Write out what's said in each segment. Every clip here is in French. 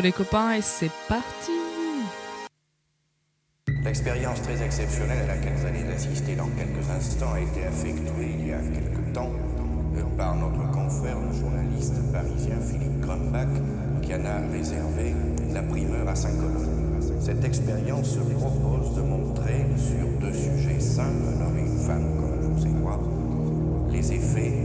les copains et c'est parti L'expérience très exceptionnelle à laquelle vous allez assister dans quelques instants a été affectuée il y a quelque temps euh, par notre confrère le journaliste parisien Philippe Grumbach qui en a réservé la primeur à Saint-Colin. Cette expérience se propose de montrer sur deux sujets simples, un homme et une femme comme vous et moi, les effets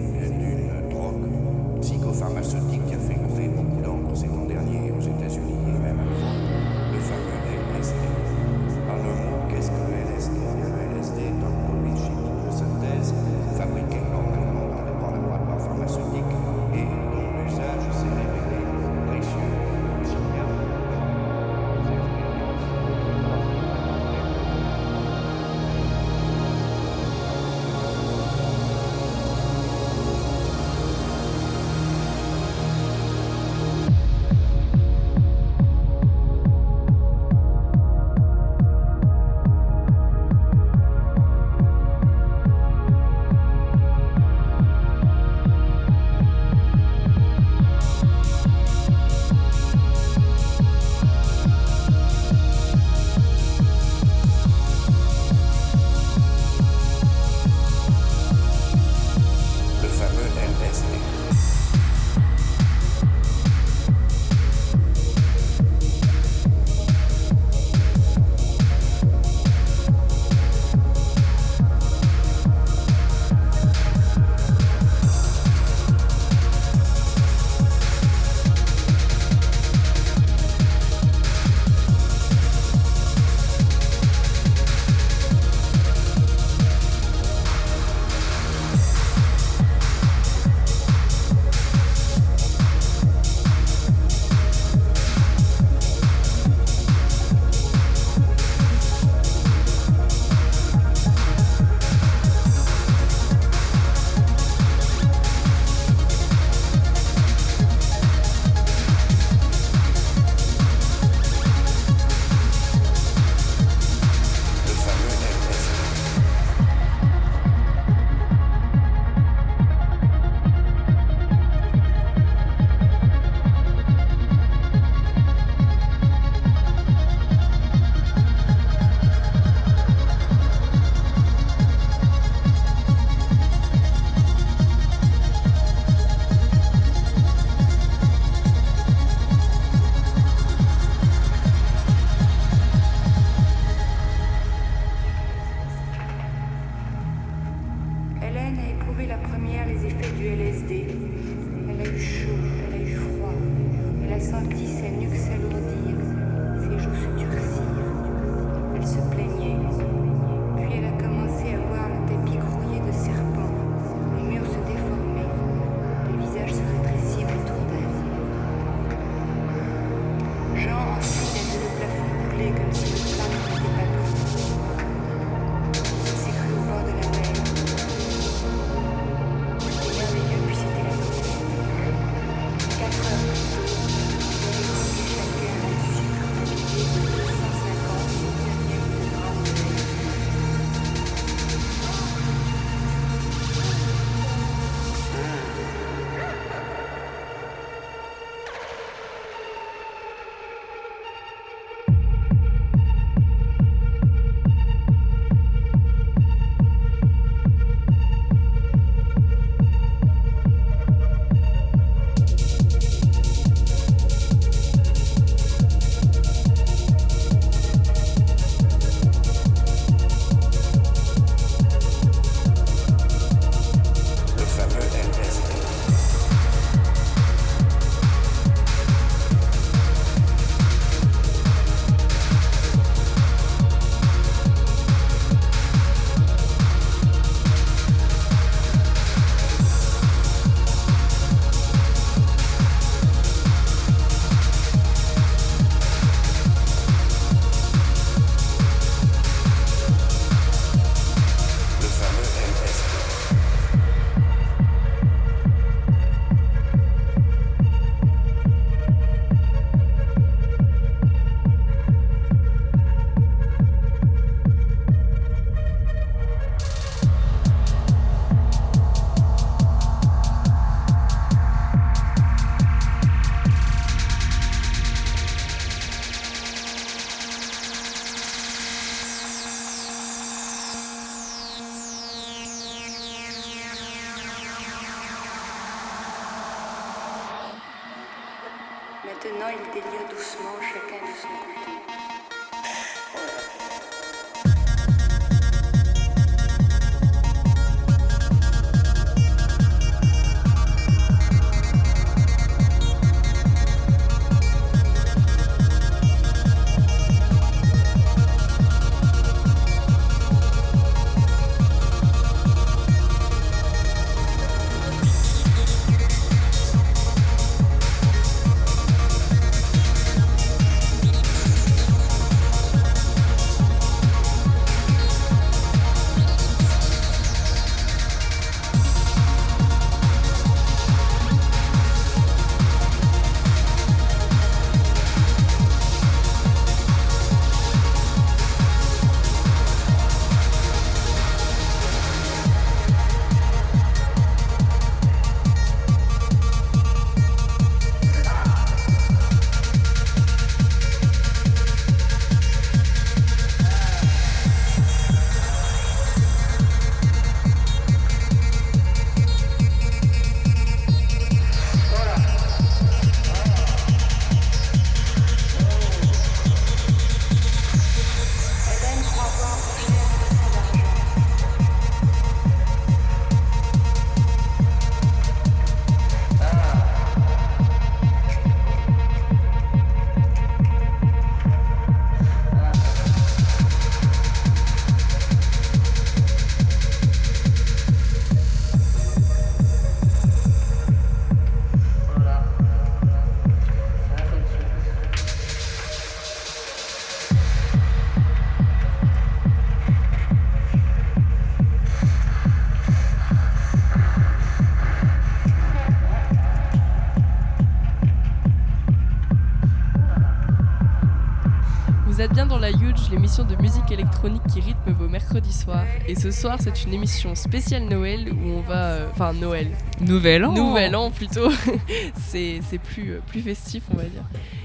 l'émission de musique électronique qui rythme vos mercredis soirs. Et ce soir, c'est une émission spéciale Noël où on va. euh, Enfin, Noël. Nouvel an. Nouvel an plutôt. c'est c'est plus, euh, plus festif, on va dire.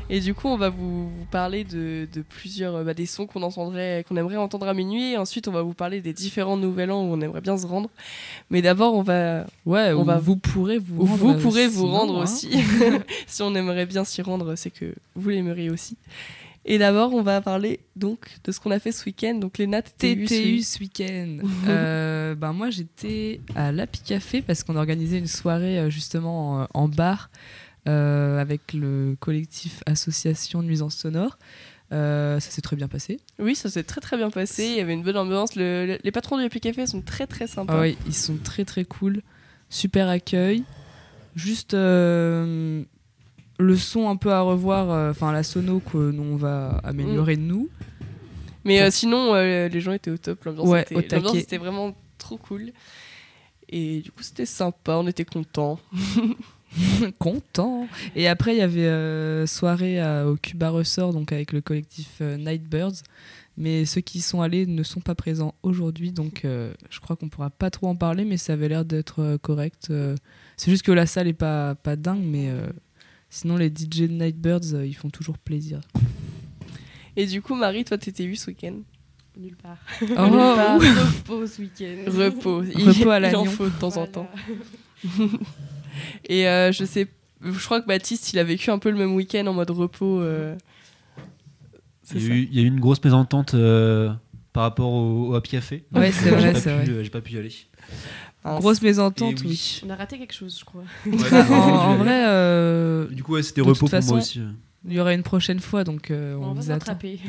Et du coup, on va vous, vous parler de, de plusieurs. euh, bah, des sons qu'on entendrait, qu'on aimerait entendre à minuit. Et ensuite, on va vous parler des différents Nouvel An où on aimerait bien se rendre. Mais d'abord, on va. Ouais, On va-. Vous pourrez vous. Rendre vous pourrez vous sinon, rendre hein. aussi. si on aimerait bien s'y rendre, c'est que vous l'aimeriez aussi. Et d'abord, on va parler donc de ce qu'on a fait ce week-end. Donc, les nattes TTU ce week-end. Euh, ben moi j'étais à l'Api Café parce qu'on a organisé une soirée euh, justement en, en bar euh, avec le collectif Association Nuisance Sonore. Euh, ça s'est très bien passé. Oui, ça s'est très très bien passé. Il y avait une bonne ambiance. Le- le- les patrons du Happy Café sont très très sympas. Ah ouais, ils sont très très cool. Super accueil. Juste euh, le son un peu à revoir, euh, enfin la sono que nous on va améliorer de nous. Mais euh, sinon, euh, les gens étaient au top. L'ambiance Ouais, était, vraiment trop cool. Et du coup, c'était sympa. On était contents. Content. Et après, il y avait euh, soirée à- au Cuba Ressort, donc avec le collectif Nightbirds. Mais ceux qui y sont allés ne sont pas présents aujourd'hui, donc je crois qu'on pourra pas trop en parler, mais ça avait l'air d'être correct. c'est juste que la salle est pas, pas dingue, mais sinon les DJ de Nightbirds, euh, ils font toujours plaisir. Et du coup, Marie, toi, t'étais où ce week-end? Nulle part. Oh, Nulle part. Repos ce week-end. Repos. Il, Repos à il en faut de temps en temps. Et euh, je sais, je crois que Baptiste, il a vécu un peu le même week-end en mode repos. euh, Il y, ça. a eu, il y a eu une grosse mésentente euh, par rapport au, au Happy Café. Ouais, c'est J'ai vrai, pas c'est pu, vrai. J'ai pas pu y aller. Grosse mésentente, Et oui. oui. On a raté quelque chose, je crois. En, en vrai, euh, Du coup, ouais, c'était repos toute pour façon, moi aussi. il y aura une prochaine fois, donc euh, on, On, va.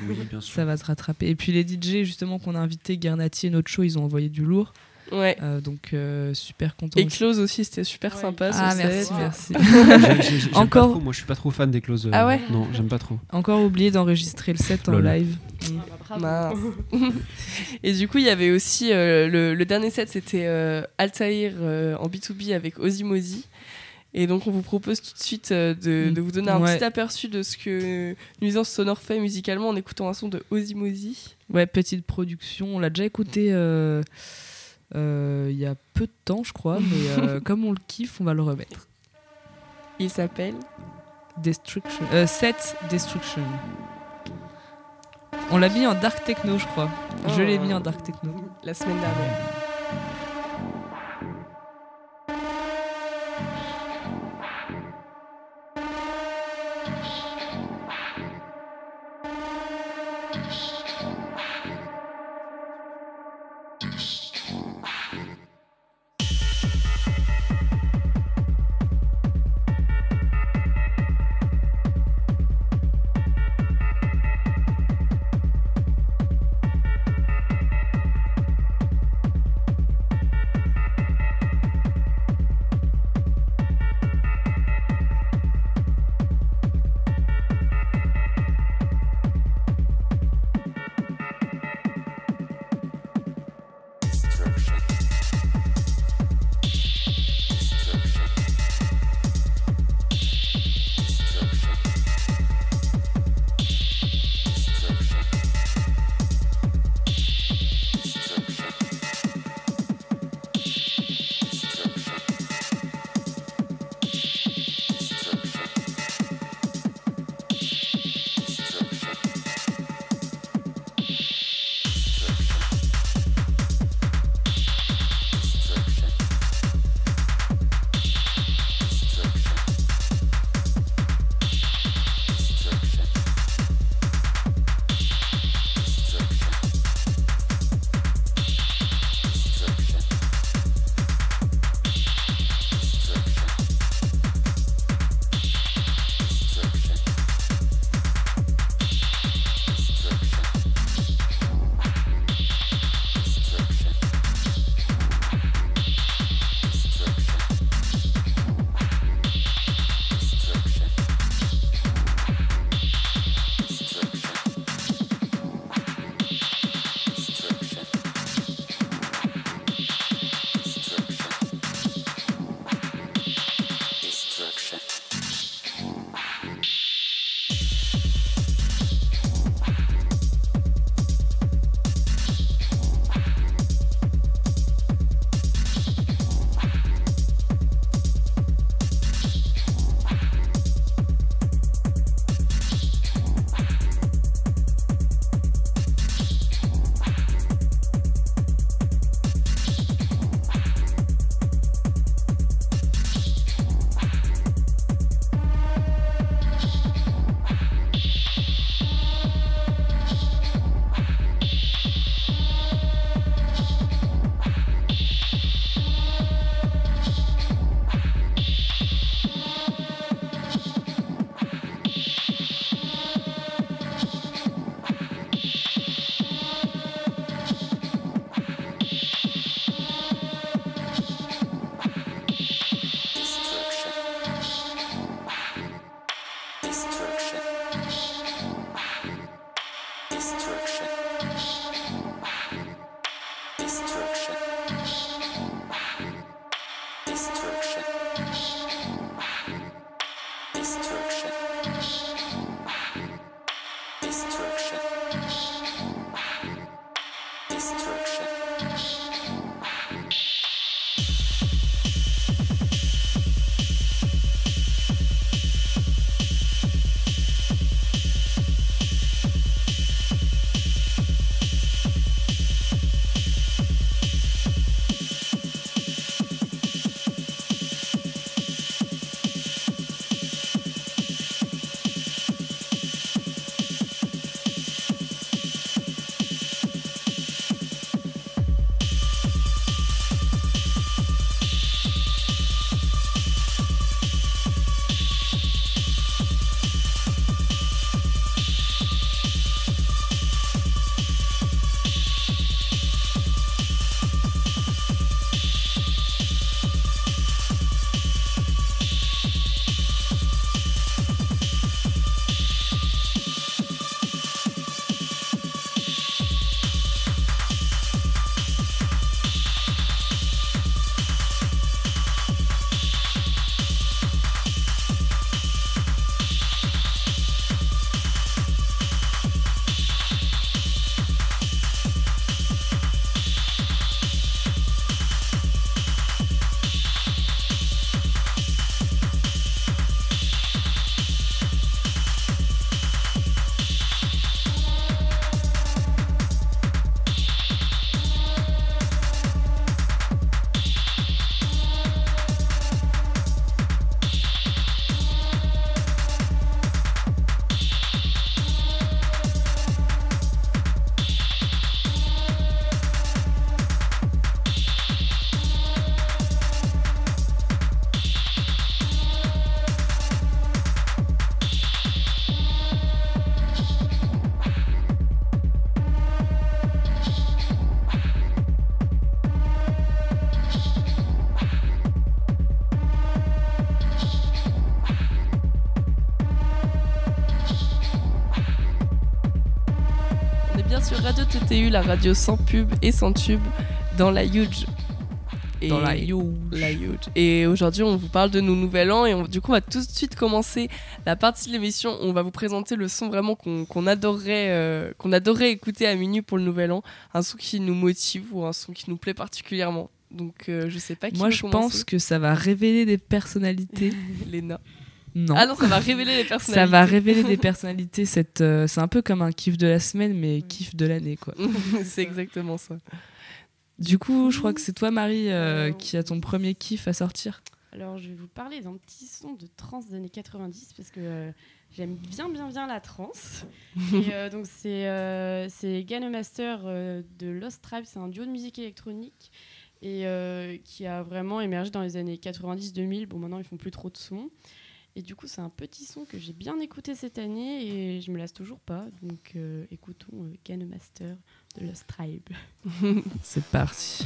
Oui, bien sûr. Ça va se rattraper. Et puis les DJ justement qu'on a invités, Garnati et notre show, ils ont envoyé du lourd. Ouais. Euh, donc euh, super content. Et. Close aussi, c'était super Ouais. sympa. Ah ce merci. Wow. merci. J'aime Encore- pas trop, moi, je suis pas trop fan des closes. euh, Ah ouais Non, j'aime pas trop. Encore oublié d'enregistrer le set en live. Ah, bah. Mince. Et du coup, il y avait aussi euh, le, le dernier set, c'était euh, Altair euh, en B2B avec Ozzy Et donc, on vous propose tout de suite euh, de, de vous donner un Ouais. petit aperçu de ce que Nuisance Sonore fait musicalement en écoutant un son de Ozzy Ouais, petite production. On l'a déjà écouté euh, il y a peu de temps, je crois. mais euh, comme on le kiffe, on va le remettre. Il s'appelle Destruction. Euh, set Destruction. On l'a mis en dark techno, je crois. Je Oh. l'ai mis en dark techno. la semaine dernière. La radio sans pub et sans tube. dans la Huge. Et- Dans la yo. la Huge. Et aujourd'hui, on vous parle de nos nouvel an et on- du coup, on va tout de suite commencer la partie de l'émission on va vous présenter le son vraiment qu'on qu'on adorerait, euh, qu'on adorerait écouter à minuit pour le nouvel an, un son qui nous motive ou un son qui nous plaît particulièrement. Donc, euh, je sais pas qui Moi, je commencer. pense que ça va révéler des personnalités. Léna. Non. Ah non, ça va révéler les personnalités. ça va révéler des personnalités. cette, euh, c'est un peu comme un kiff de la semaine, mais kiff de l'année, quoi. C'est exactement ça. Du coup, je crois que c'est toi, Marie, euh, qui a ton premier kiff à sortir. Alors, je vais vous parler d'un petit son de trance des années 90 parce que euh, j'aime bien, bien, bien la trance. Et euh, donc, c'est euh, c'est Gun Master euh, de Lost Tribe. C'est un duo de musique électronique et euh, qui a vraiment émergé dans les années 90-2000. Bon, maintenant, ils font plus trop de sons. Et du coup, c'est un petit son que j'ai bien écouté cette année et je me lasse toujours pas. Donc, euh, écoutons euh, Master de Lost Tribe. C'est parti.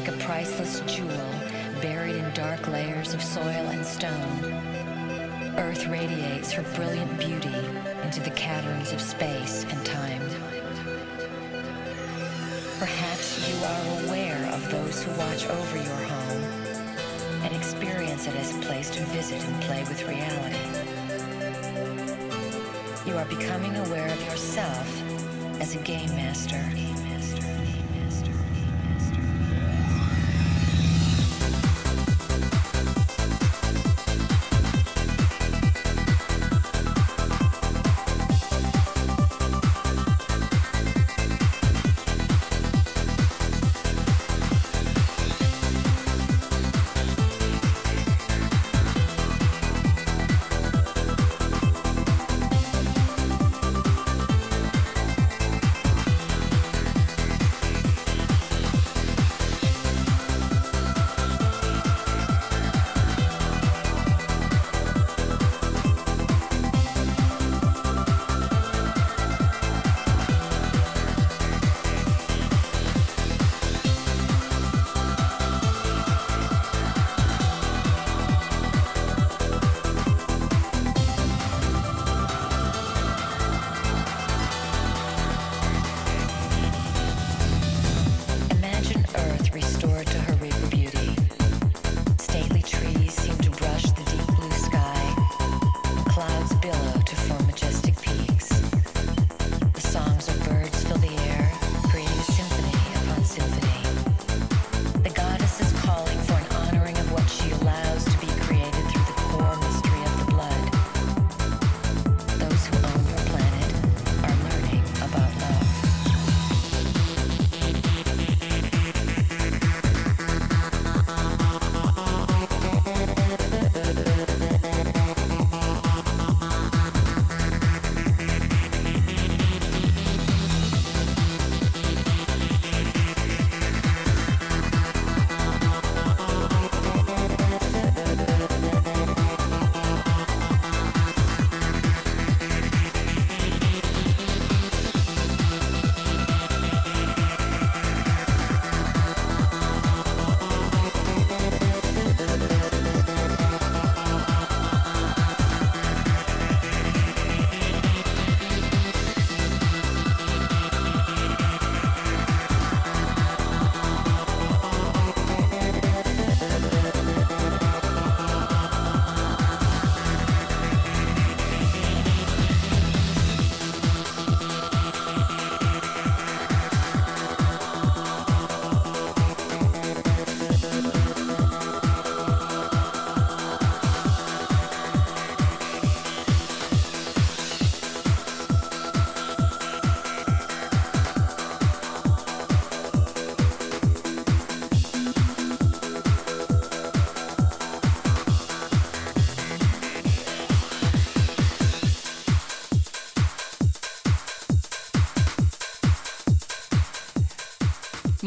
like a priceless jewel buried in dark layers of soil and stone. Earth radiates her brilliant beauty into the caverns of space and time. Perhaps you are aware of those who watch over your home and experience it as a place to visit and play with reality. You are becoming aware of yourself as a game master.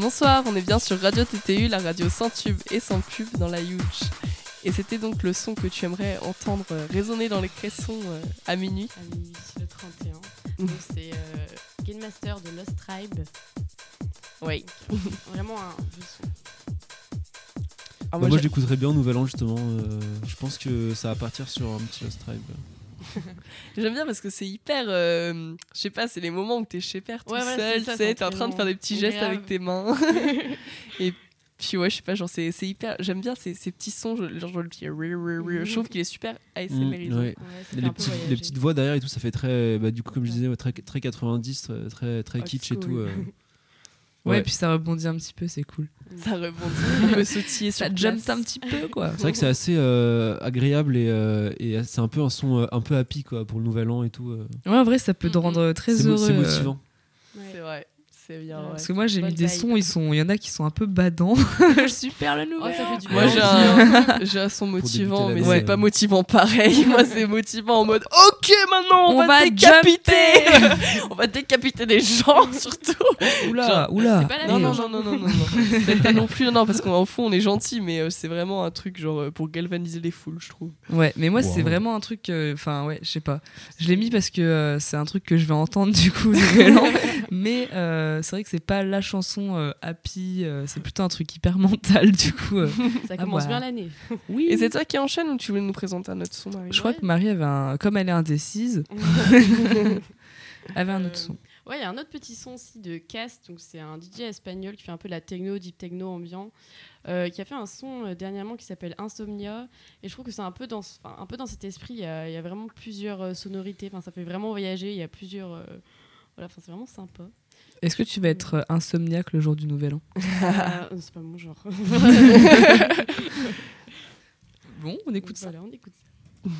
Bonsoir, on est bien sur Radio TTU, la radio sans tube et sans pub dans la Huge. Et c'était donc le son que tu aimerais entendre euh, résonner dans les caissons euh, à minuit. à minuit le 31. Mm. Donc c'est euh, Game Master de Lost Tribe. Oui. Vraiment un vieux son. Ah, Bah, moi, moi, l'écouterais bien au Nouvel An, justement. euh, je pense que ça va partir sur un petit Lost Tribe. J'aime bien parce que c'est hyper. euh, je sais pas, c'est les moments où t'es chez père tout Ouais, ouais, seul, tu sais, t'es en train de faire des petits gestes Grave. avec tes mains. et puis ouais, je sais pas, genre c'est c'est hyper. J'aime bien ces, ces petits sons, genre le petit. Mhm. Je trouve qu'il est super Mm, ASMRisant. ouais. Ouais, les, petits- petites voix derrière et tout, ça fait très. Bah, du coup, comme je disais, très, très 90, très, très, kitsch et tout. euh. Ouais, Ouais. puis ça rebondit un petit peu, c'est cool. Ça rebondit, on peut sautiller sur Ça place. jump un petit peu, quoi. C'est vrai que c'est assez euh, agréable et, euh, et c'est un peu un son euh, un peu happy quoi, pour le Nouvel An et tout. euh. Ouais, en vrai, ça peut te Mhm. rendre très heureux. c'est euh, motivant. Ouais. C'est vrai, c'est bien. Ouais. Parce que moi, j'ai mis des sons, ils sont, il y en a qui sont un peu badants. Super le Oh, nouvel ça fait du Moi j'ai un, j'ai un son motivant, mais c'est pas motivant pareil. Moi c'est motivant en mode Ok, maintenant on, On va, va décapiter On va décapiter des gens surtout Oula, Genre, oula. c'est pas la Non, non, non, non, non, non, non. C'est pas non plus, non, parce qu'en fond on est gentil, mais euh, c'est vraiment un truc genre euh, pour galvaniser les foules, je trouve. Ouais, mais moi, c'est Wow. vraiment un truc. euh, Enfin, ouais, je sais pas. Je l'ai mis parce que euh, c'est un truc que je vais entendre du coup. Mais euh, c'est vrai que c'est pas la chanson euh, happy, euh, c'est plutôt un truc hyper mental du coup. euh. Ça Ah commence bien l'année. Oui. Et c'est toi qui enchaîne ou tu voulais nous présenter un autre son, Marie Je crois que Marie avait un, comme elle est indécise, avait un autre Euh, son. Ouais, il y a un autre petit son aussi de Cast, donc c'est un DJ espagnol qui fait un peu la techno, deep techno ambiant, euh, qui a fait un son euh, dernièrement qui s'appelle Insomnia. Et je trouve que c'est un peu dans, un peu dans cet esprit. Il y a, il y a vraiment plusieurs euh, sonorités. Enfin, ça fait vraiment voyager. Il y a plusieurs. Voilà, c'est vraiment sympa. Est-ce que tu vas être euh, insomniaque le jour du Nouvel An? Euh, c'est pas mon genre. Bon, on écoute ça. Voilà, on écoute ça.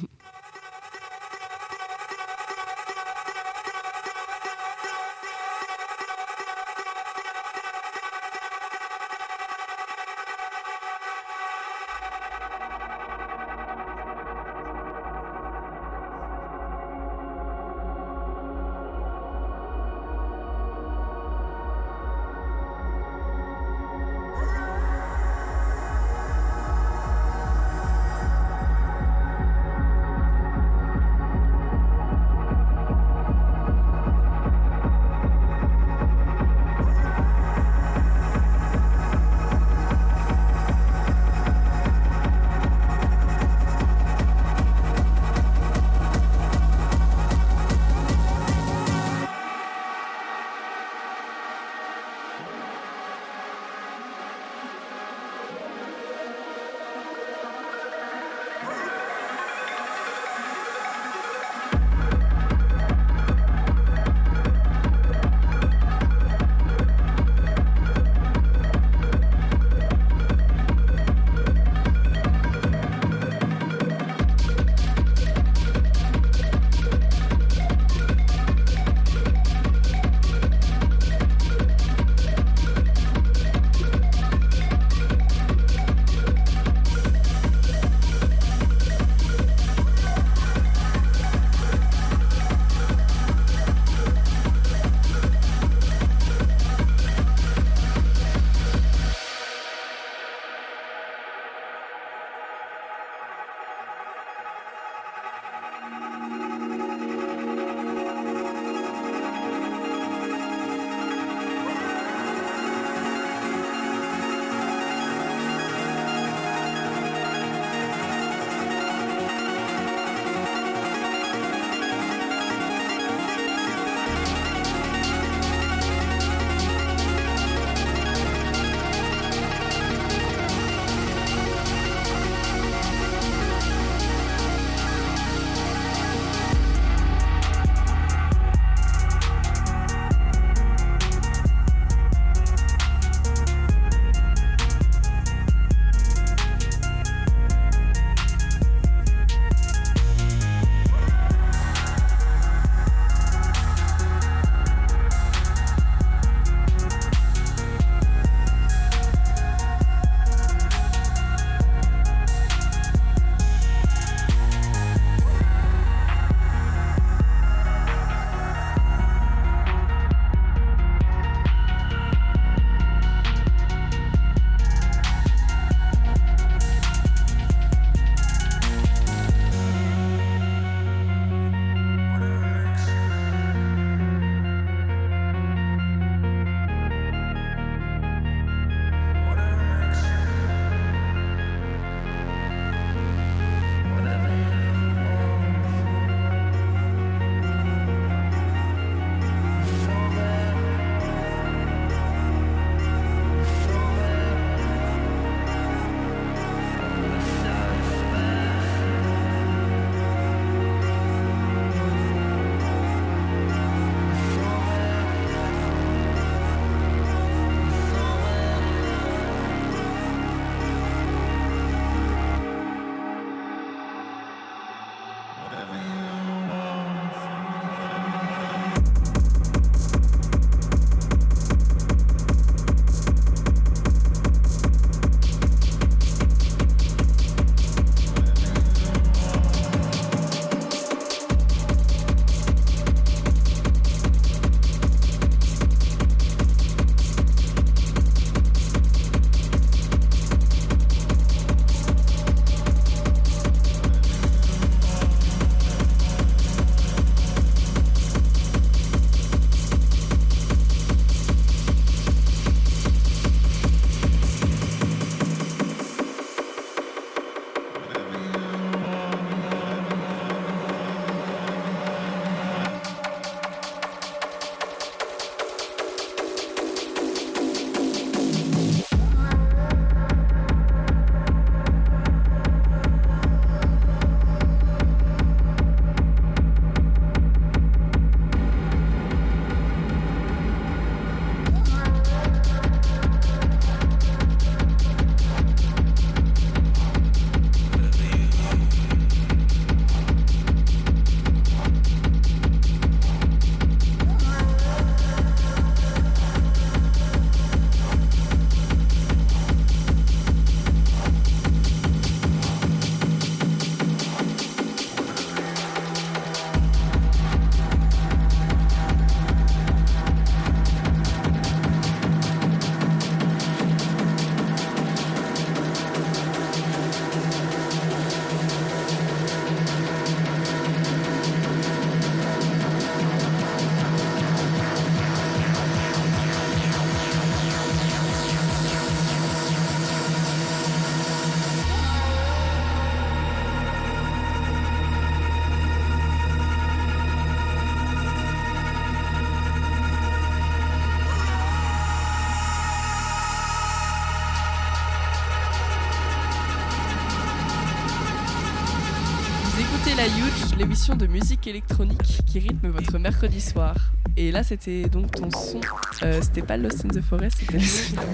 De musique électronique qui rythme votre mercredi soir. Et là, c'était donc ton son. euh, c'était pas Lost in the Forest,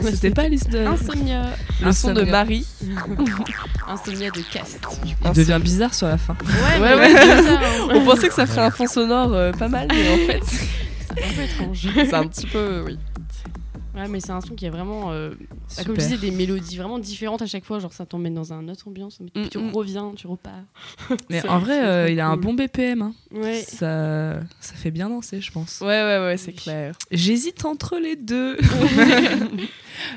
c'était pas Alice de. Insomnia. le son de. Marie. Insomnia de Cast. Il devient bizarre sur la fin. Ouais, Ouais, ouais. ça, hein. On pensait que ça ferait un fond sonore euh, pas mal, mais en fait, C'est un peu étrange. c'est un petit peu. Oui. Ouais, mais c'est un son qui est vraiment. euh, comme je disais, des mélodies vraiment différentes à chaque fois. Genre, ça t'emmène dans une autre ambiance. puis tu Mm, mm. reviens, tu repars. Mais en vrai, euh, il a un bon BPM. hein. Ouais. Ça, ça fait bien danser, je pense. Ouais, ouais, ouais, c'est clair. J'hésite entre les deux.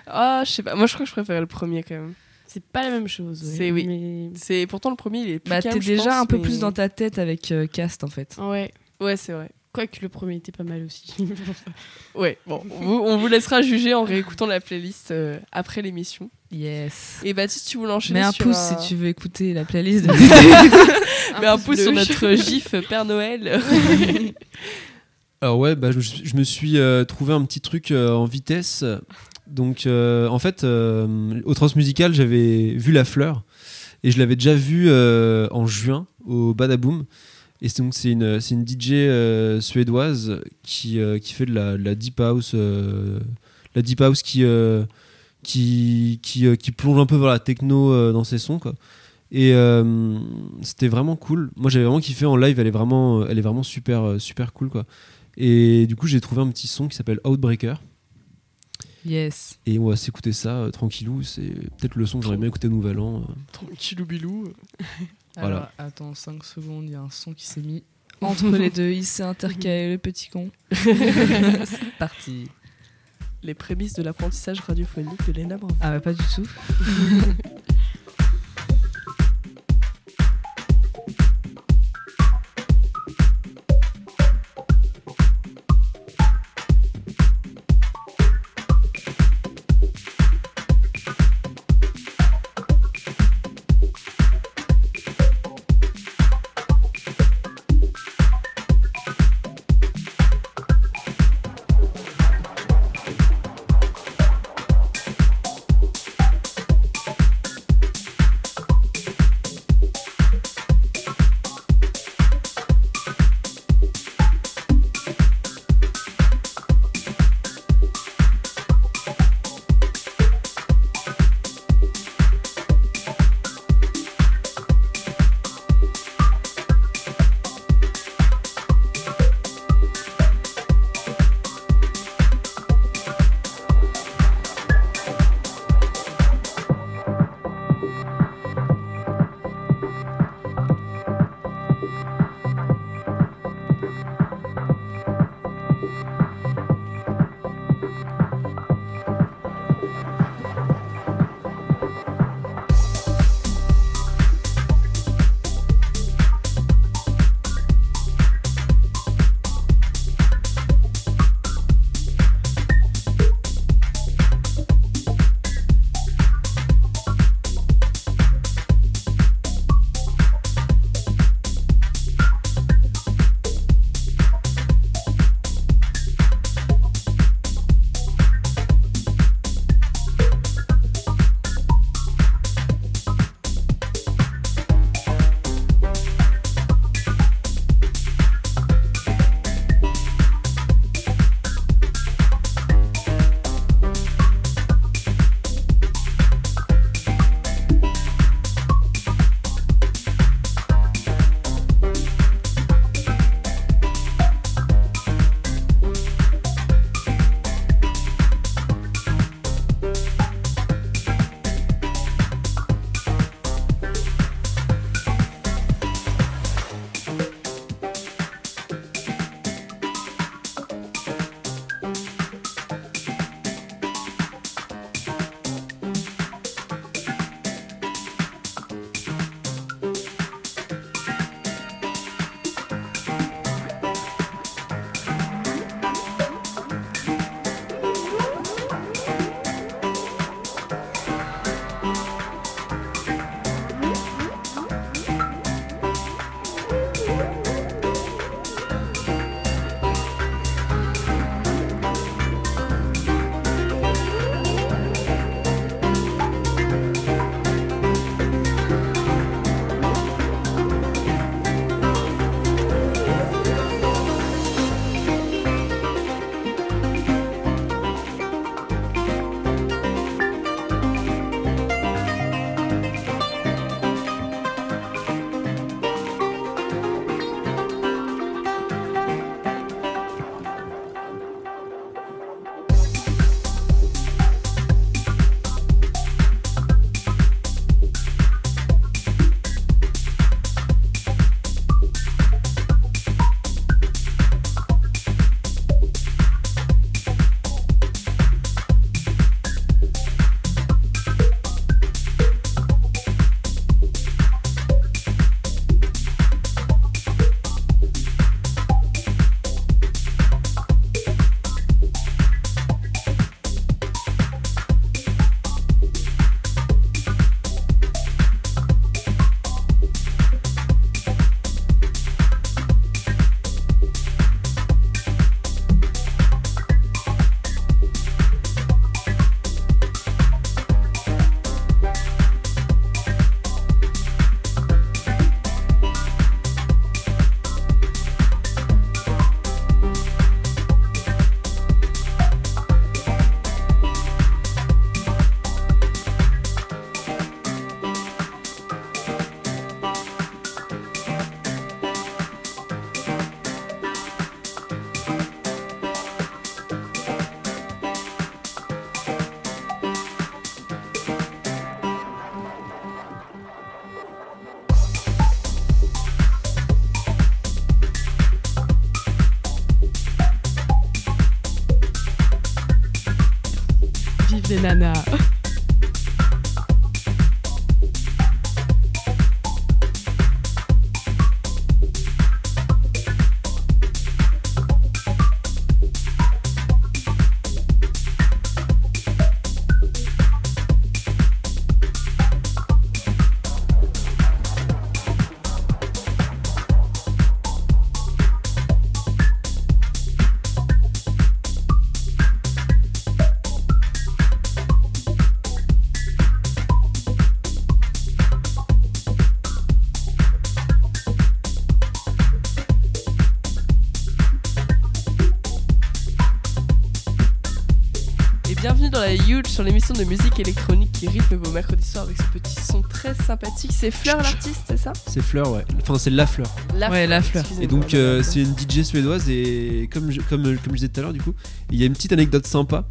Ah, je sais pas. Moi, je crois que je préférais le premier quand même. C'est pas la même chose. ouais. C'est- oui. Mais... C'est pourtant le premier, il est plus bah, t'es déjà pense, un peu mais- plus dans ta tête avec euh, Cast en fait. Ouais. Ouais, c'est vrai. Quoique le premier était pas mal aussi. Ouais, bon, on vous, on vous laissera juger en réécoutant la playlist euh, après l'émission. Yes. Et Baptiste, tu voulais enchaîner Mets un sur pouce un... si tu veux écouter la playlist. De... Mets un pouce sur notre gif Père Noël. Alors ouais, bah, je, je me suis euh, trouvé un petit truc euh, en vitesse. Donc euh, en fait, euh, au Transmusical, j'avais vu La Fleur et je l'avais déjà vu euh, en juin au Badaboom. Et c'est donc c'est une, c'est une DJ euh, suédoise qui, euh, qui fait de la, de la deep house, euh, la deep house qui, euh, qui, qui, euh, qui plonge un peu vers la techno euh, dans ses sons quoi. Et euh, c'était vraiment cool. Moi j'avais vraiment kiffé en live. Elle est vraiment, elle est vraiment super, super cool quoi. Et du coup, j'ai trouvé un petit son qui s'appelle Outbreaker. yes. Et on va s'écouter ça euh, tranquillou. C'est peut-être le son que j'aurais bien écouté Nouvel An. euh. Tranquillou bilou. Voilà. Alors, attends 5 secondes, il y a un son qui s'est mis entre les deux. Il s'est intercalé, le petit con. C'est parti. Les prémices de l'apprentissage radiophonique de Léna Bravo. Ah, bah, pas du tout. Nana. L'émission de musique électronique qui rythme vos mercredis soirs avec ce petit son très sympathique. C'est Fleur l'artiste, c'est ça C'est Fleur, ouais. Enfin, c'est La Fleur. Ouais, La Fleur. Et donc, euh, c'est une DJ suédoise et comme je, comme, comme je disais tout à l'heure, du coup, il y a une petite anecdote sympa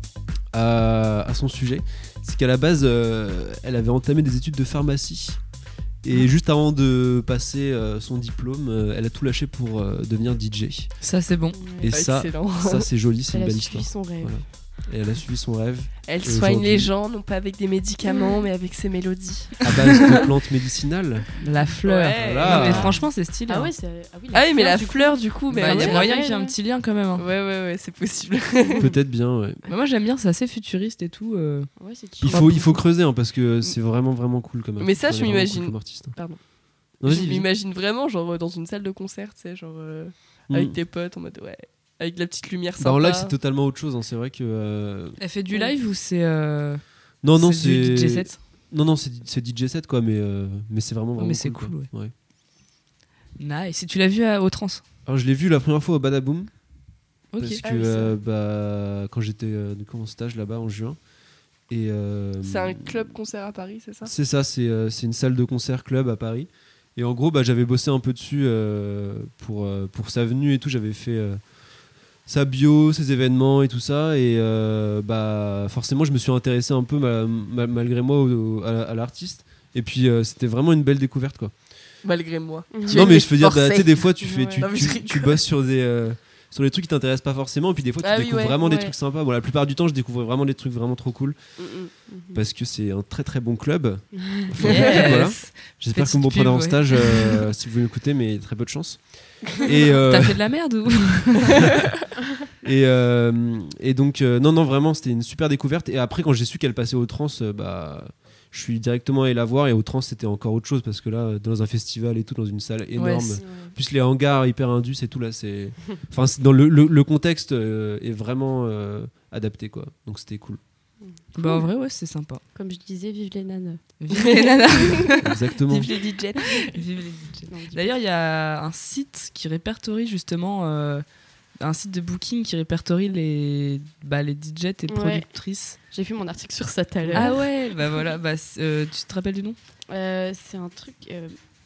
à, à son sujet. C'est qu'à la base, euh, elle avait entamé des études de pharmacie. Et juste avant de passer euh, son diplôme, euh, elle a tout lâché pour euh, devenir DJ. Ça, c'est bon. Et Ah, ça, excellent. ça c'est joli, c'est Elle une a belle suivi histoire. son rêve. Voilà. Et elle a suivi son rêve Elle soigne les gens, non pas avec des médicaments, mais avec ses mélodies. à base de plantes médicinales. La fleur. Ouais. Voilà. Non, mais franchement, c'est stylé. Ah hein. ouais, ah oui, Ah oui, mais la du coup. fleur, du coup, Bah, il y a moyen qu'il y ait un petit lien quand même. hein. Ouais, ouais, ouais, c'est possible. Peut-être bien, ouais. Mais moi, j'aime bien, c'est assez futuriste et tout. euh. Ouais, c'est Il faut, il faut creuser hein, parce que c'est vraiment, vraiment cool comme Mais ça, je m'imagine- cool hein. Pardon. Non, je m'imagine vraiment, genre, euh, dans une salle de concert, tu sais, genre, euh, Mm. avec tes potes, en mode, ouais, avec de la petite lumière sympa. Bah, en live, c'est totalement autre chose. hein. C'est vrai que. euh, Elle fait du Ouais. live ou c'est. euh, Non, non, c'est. DJ set? Non, non, c'est c'est DJ set quoi, mais, euh, mais c'est vraiment, vraiment mais c'est quoi. cool, Ouais. Nice. Et tu l'as vu à, au trans? Alors, je l'ai vu la première fois au Badaboom. Ok. Parce que Ah euh, bah, quand j'étais euh, en stage là-bas en juin. Et, euh, C'est un club concert à Paris, c'est ça? C'est ça, c'est euh, c'est une salle de concert club à Paris. Et en gros, bah, j'avais bossé un peu dessus euh, pour, euh, pour sa venue et tout. J'avais fait euh, sa bio, ses événements et tout ça. Et euh, bah, forcément, je me suis intéressé un peu ma- ma- malgré moi au- au- à, à l'artiste. Et puis, euh, c'était vraiment une belle découverte. Quoi. Malgré moi. Tu non, mais je veux dire, bah, tu sais, des fois, tu, fais, Ouais. tu, Non, tu- tu bosses sur des. euh, sur les trucs qui t'intéressent pas forcément, et puis des fois tu Ah oui, découvres ouais, vraiment des trucs sympas. Bon, la plupart du temps, je découvre vraiment des trucs vraiment trop cool Mm, mm. Mhm. parce que c'est un très très bon club. Enfin, Yes. voilà. J'espère que vous me reprenez en stage euh, si vous m'écoutez, mais très peu de chance. Et, euh, T'as fait de la merde ou et, euh, et donc, euh, non, non, vraiment, c'était une super découverte. Et après, quand j'ai su qu'elle passait au trans, euh, bah, je suis directement allé la voir. Et au trans, c'était encore autre chose parce que là, dans un festival et tout, dans une salle énorme, plus les hangars hyper indus et tout, là, c'est. Enfin, dans le, le- le contexte euh, est vraiment euh, adapté, quoi. Donc, c'était cool. Bah, en vrai, ouais, c'est sympa. Comme je disais, vive les nanas. Vive les nanas Exactement. Vive les DJ. Vive les DJ. D'ailleurs, il y a un site qui répertorie justement. euh, un site de booking qui répertorie les, bah, les DJ et Ouais. productrices. J'ai fait mon article sur ça tout à l'heure. Ah ouais, bah voilà. Bah, euh, tu te rappelles du nom? Euh, c'est un truc.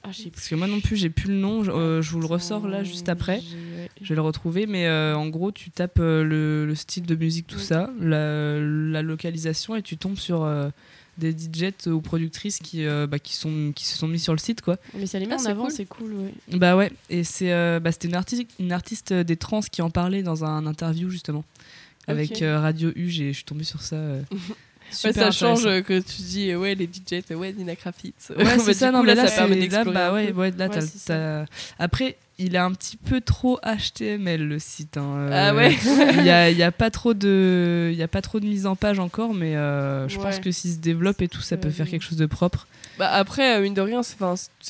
Ah, Parce que moi non plus, j'ai plus le nom. Je, euh, je vous le ressors là juste après. Je vais le retrouver, mais euh, en gros, tu tapes euh, le, le style de musique, tout ça, la, la localisation, et tu tombes sur des DJs ou productrices qui, euh, bah, qui, sont, qui se sont mis sur le site, quoi. Mais ça les met Ah, en avant, cool. c'est cool. ouais. Bah ouais, et c'est euh, bah, c'était une artiste, une artiste des trans qui en parlait dans un interview justement avec euh, Radio U. Je suis tombée sur ça. euh, Ouais, ça change euh, que tu dis, euh, ouais, les DJ, c'est ouais, Nina Kravitz. Ouais, c'est ça, non, mais là, ça permet là, d'explorer. bah ouais, ouais, là, c'est ça. t'as- Après, il est un petit peu trop HTML le site. hein, Ah euh, ouais Il y a, y a pas trop de, il y a pas trop de mise en page encore, mais euh, je pense que s'il se développe et tout, ça peut faire ouais. quelque chose de propre. Bah après, euh, mine de rien, c'est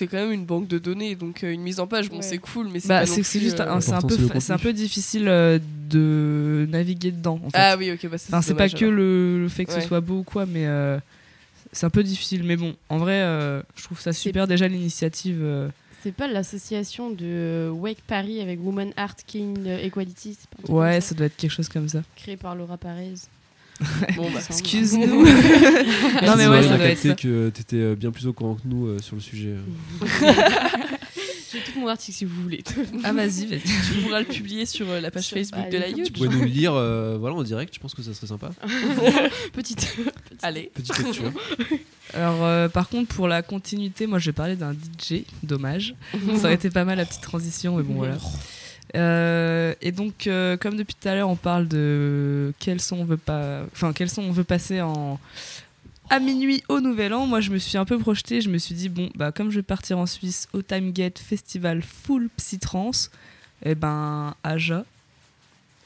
quand même une banque de données, donc euh, une mise en page, bon, Ouais. c'est cool, mais c'est Bah, c'est juste, euh, un- c'est un L'important, peu, c'est un peu difficile euh, de naviguer dedans. En fait. Ah oui, ok, bah Enfin, c'est pas que le, le fait que Ouais. ce soit beau ou quoi, mais euh, c'est un peu difficile. Mais bon, en vrai, euh, je trouve ça super déjà l'initiative. Euh, C'est pas l'association de Wake Paris avec Woman Art King Equality ouais, ça doit être quelque chose comme ça. Créé par Laura Parez. Bon, bah, Excuse-nous. Non, mais ouais, ça doit être que t'étais euh, bien plus au courant que nous euh, sur le sujet. J'ai tout mon article si vous voulez. Ah, vas-y, tu pourras le publier sur euh, la page Sur- Facebook bah, de la Huge. Tu pourrais nous le lire euh, voilà, en direct, je pense que ça serait sympa. Petite. Allez. Petite lecture. Alors, euh, par contre, pour la continuité, moi, je vais parler d'un DJ. Dommage. ça aurait été pas mal la petite transition, mais bon, voilà. Euh, et donc, euh, comme depuis tout à l'heure, on parle de quels son on veut pas, enfin quels son on veut passer en à minuit au Nouvel An. Moi, je me suis un peu projetée. Je me suis dit bon, bah comme je vais partir en Suisse au Time Gate Festival Full Psytrance, et ben Aja,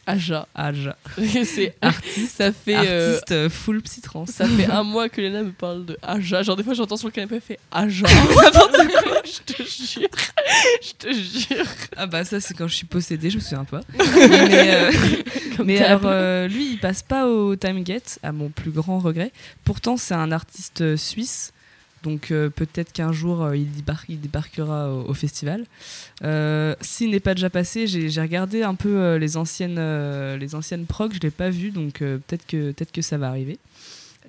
Aja. Aja, c'est artiste. Ça fait, euh, artiste euh, full Psytrance. ça fait un mois que Léna me parle de Aja. Genre, des fois, j'entends sur le canapé, elle fait Aja. Je te jure. Je te jure. Ah bah ça c'est quand je suis possédée, je me souviens pas. mais euh, mais alors euh, lui il passe pas au Time Gate, à mon plus grand regret. Pourtant c'est un artiste suisse, donc euh, peut-être qu'un jour euh, il, débar- il débarquera au, au festival. Euh, S'il n'est pas déjà passé, j'ai regardé un peu les anciennes les anciennes prog, je l'ai pas vu, donc peut-être que peut-être que ça va arriver.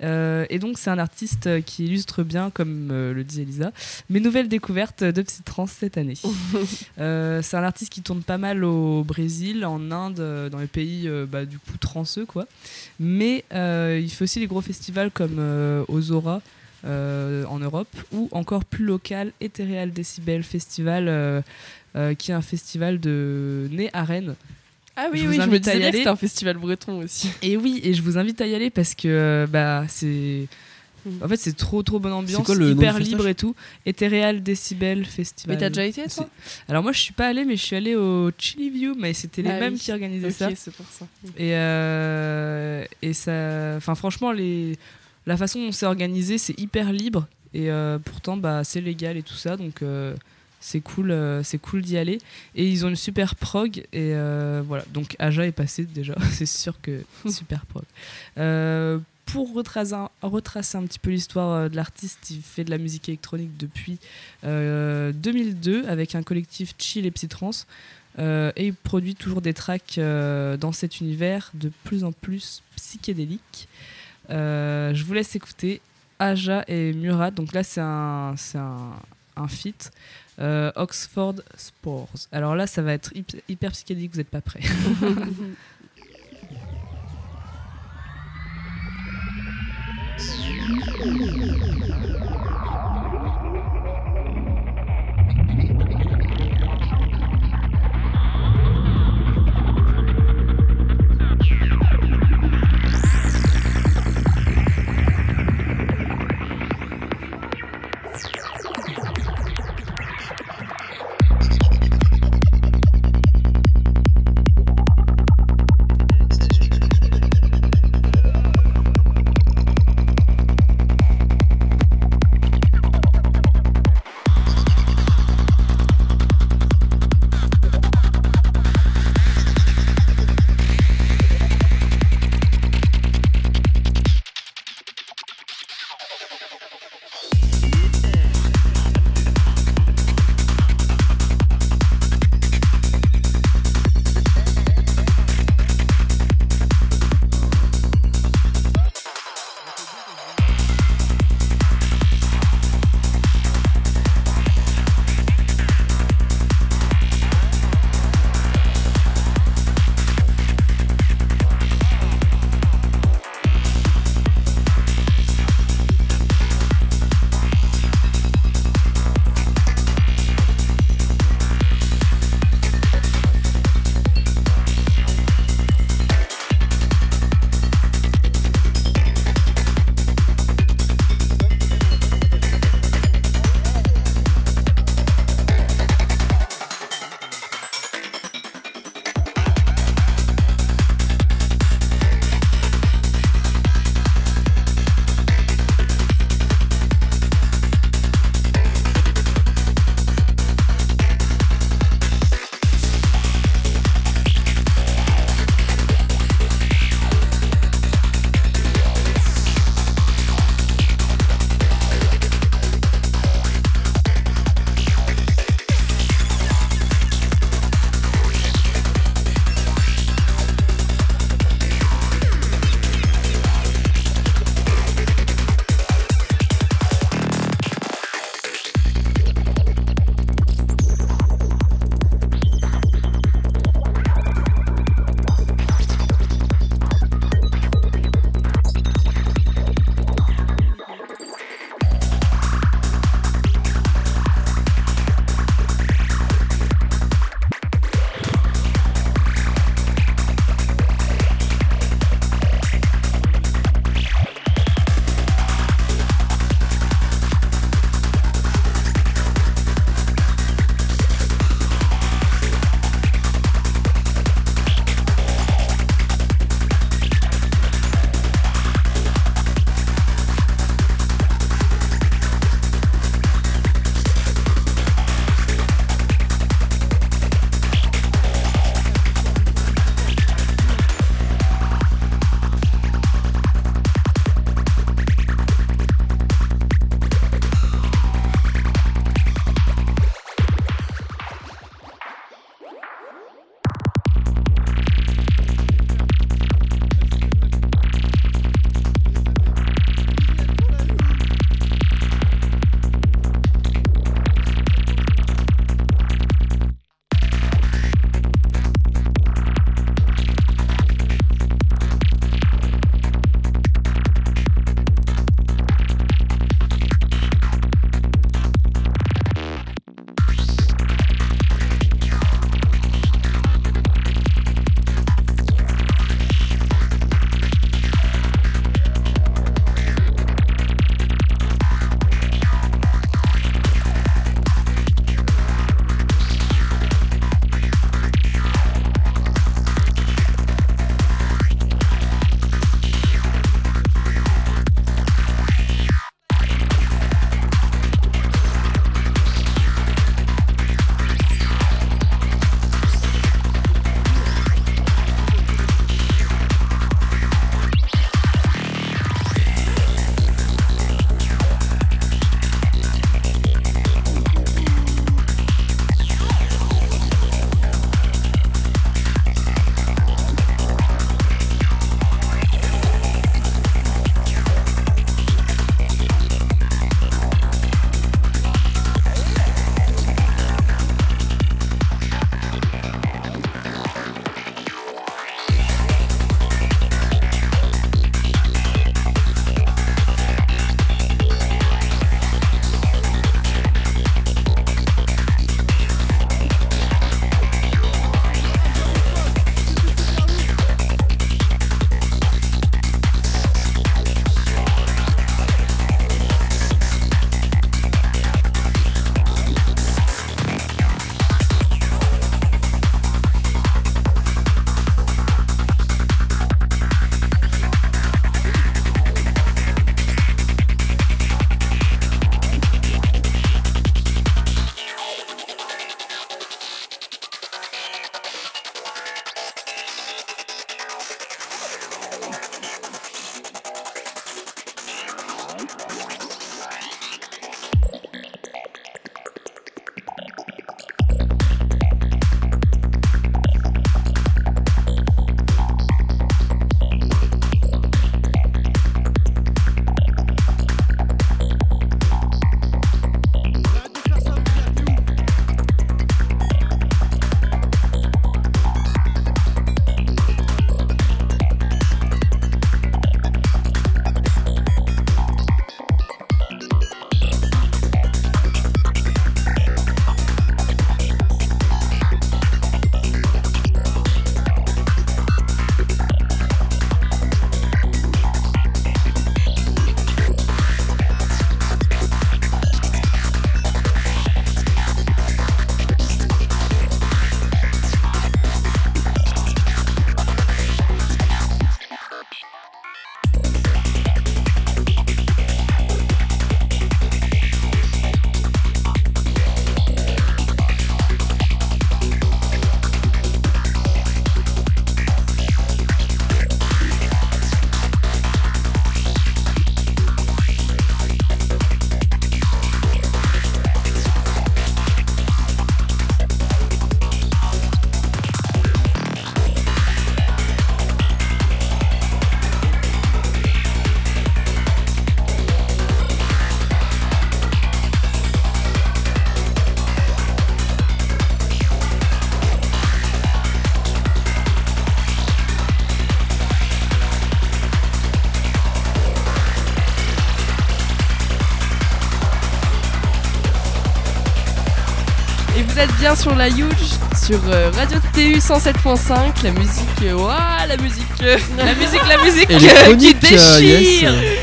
Et donc c'est un artiste qui illustre bien, comme le dit Elisa, mes nouvelles découvertes de Psytrance cette année. C'est un artiste qui tourne pas mal au Brésil, en Inde, dans les pays bah, du coup transeux quoi. Mais il fait aussi des gros festivals comme Ozora euh, en Europe ou encore plus local Ethereal Decibel Festival euh, euh, qui est un festival de né à Rennes. Ah Je oui, vous oui, je me disais que c'était un festival breton aussi. Et oui, et je vous invite à y aller parce que euh, bah c'est en fait c'est trop trop bonne ambiance, quoi le hyper libre et tout. Ethereal Decibel Festival. Mais t'as déjà été, toi? Alors moi je suis pas allée mais je suis allée au Chili View mais c'était les Ah mêmes oui. qui organisaient Ok, ça. c'est pour ça. Et, euh, et ça, enfin franchement, les, la façon dont c'est organisé, c'est hyper libre et euh, pourtant bah c'est légal et tout ça, donc euh, c'est cool, euh, c'est cool d'y aller. Et ils ont une super prog et voilà. Donc Aja est passé déjà, c'est sûr que super prog. Pour retracer, un- retracer un petit peu l'histoire de l'artiste, il fait de la musique électronique depuis euh, 2002 avec un collectif chill et psytrance. Euh, et il produit toujours des tracks euh, dans cet univers de plus en plus psychédélique. Euh, je vous laisse écouter Aja et Murat. Donc là, c'est un, c'est un, feat. Euh, Oxford Spores. Alors là, ça va être hyper, hyper psychédélique, vous n'êtes pas prêts. bien sur la Huge, sur euh, Radio TU 107.5. La musique, euh, ouah, la musique, euh, la musique, la musique euh, qui euh, déchire. yes.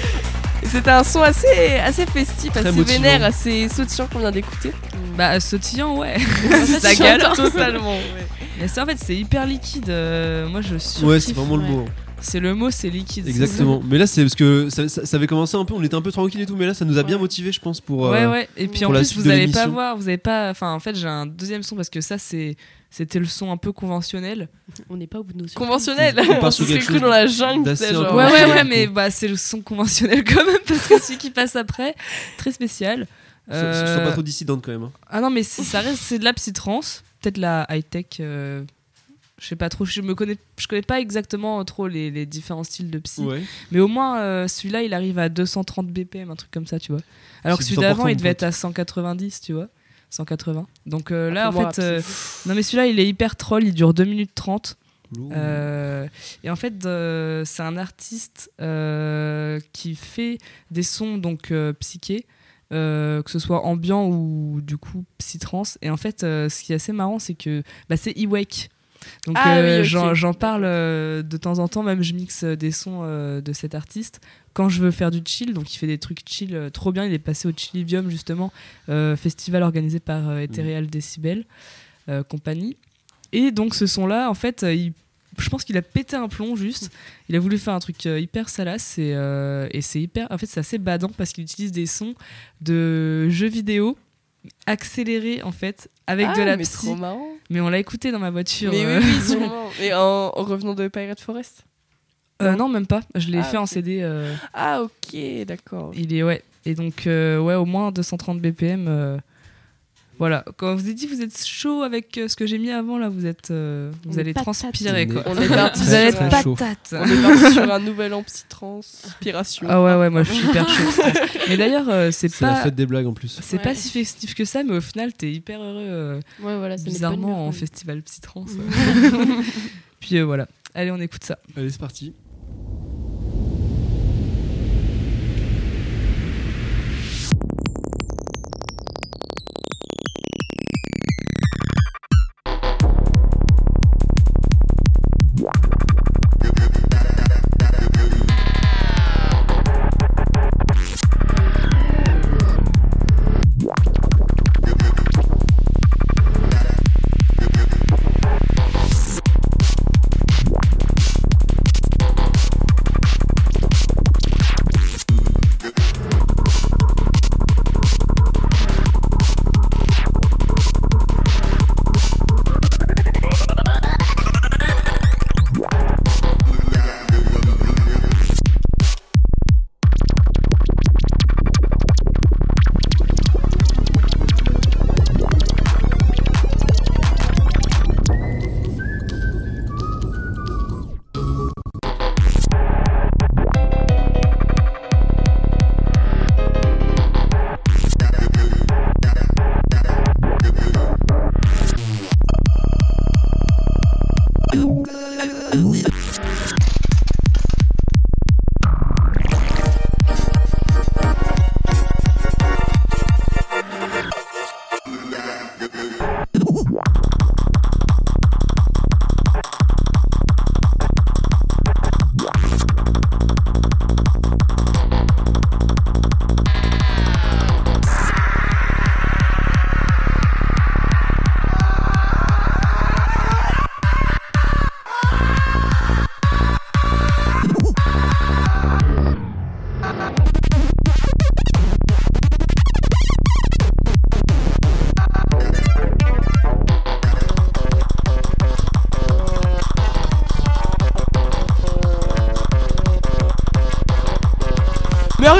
C'était un son assez, assez festif, Très assez motivant. vénère, assez sautillant qu'on vient d'écouter. Bah, sautillant, ouais. Ça gale. totalement. ouais. Mais ça, en fait, c'est hyper liquide. euh, moi, je suis. Ouais, c'est vraiment le mot. C'est le mot, c'est liquide. Exactement. Mais là, c'est parce que ça, ça- ça avait commencé un peu, on était un peu tranquille et tout, mais là, ça nous a bien Ouais. motivé, je pense, pour. Ouais, euh, ouais. Et puis en la plus, vous de allez pas voir, vous avez pas. Enfin, en fait, j'ai un deuxième son parce que ça, c'est c'était le son un peu conventionnel. On n'est pas au bout de nos. Conventionnel. On part On sur se serait quelque cru dans la jungle. genre-. Ouais, Ouais, ouais, mais bah, c'est le son conventionnel quand même parce que celui qui passe après, très spécial. Euh, sens pas trop dissidente quand même. hein. Ah non, mais c'est- ça reste, c'est de la psytrance. Peut-être la high-tech. euh, je sais pas trop. Je me connais, je connais pas exactement trop les, les différents styles de psy. Ouais. Mais au moins, euh, celui-là, il arrive à 230 BPM, un truc comme ça, tu vois. Alors que celui d'avant, il devait être à 190, tu vois. 180. Donc euh, là, Un en fait, euh, non mais celui-là, il est hyper troll, il dure 2 minutes 30. Lourd. Euh, et en fait, euh, c'est un artiste euh, qui fait des sons donc euh, psychés, euh, que ce soit ambiant ou du coup psytrance. Et en fait, euh, ce qui est assez marrant, c'est que bah, c'est E-Wake. Donc Ah euh, j'en j'en parle euh, de temps en temps, même je mixe euh, des sons euh, de cet artiste quand je veux faire du chill. Donc il fait des trucs chill euh, trop bien. Il est passé au Chillivium justement, euh, festival organisé par euh, Ethereal Decibel euh, compagnie. Et donc ce son-là, en fait, euh, il- je pense qu'il a pété un plomb juste. Il a voulu faire un truc hyper salace et, euh, et c'est hyper. En fait, c'est assez badant parce qu'il utilise des sons de jeux vidéo accélérés en fait avec Ah, de la mais psy. trop marrant. Mais on l'a écouté dans ma voiture. Mais euh. oui, oui, sûrement. Et en, en revenant de Pirate Forest Euh, non, même pas. Je l'ai Ah, fait en. CD. euh, Ah, ok, d'accord. il est ouais. Et donc euh, ouais, au moins 230 BPM. Voilà. Quand vous avez dit vous êtes chaud avec euh, ce que j'ai mis avant là, vous êtes, euh, vous allez transpirer quoi. On est parti Vous allez être patate. on est parti sur un nouvel an psy-transpiration. Ah ouais ouais, moi je suis hyper chaud. Mais d'ailleurs, euh, c'est C'est la pas fête des blagues en plus. c'est Ouais. pas si festif que ça, mais au final t'es hyper heureux. euh, Ouais, voilà, bizarrement en festival psytrance. Puis euh, voilà. Allez, on écoute ça. Allez, c'est parti.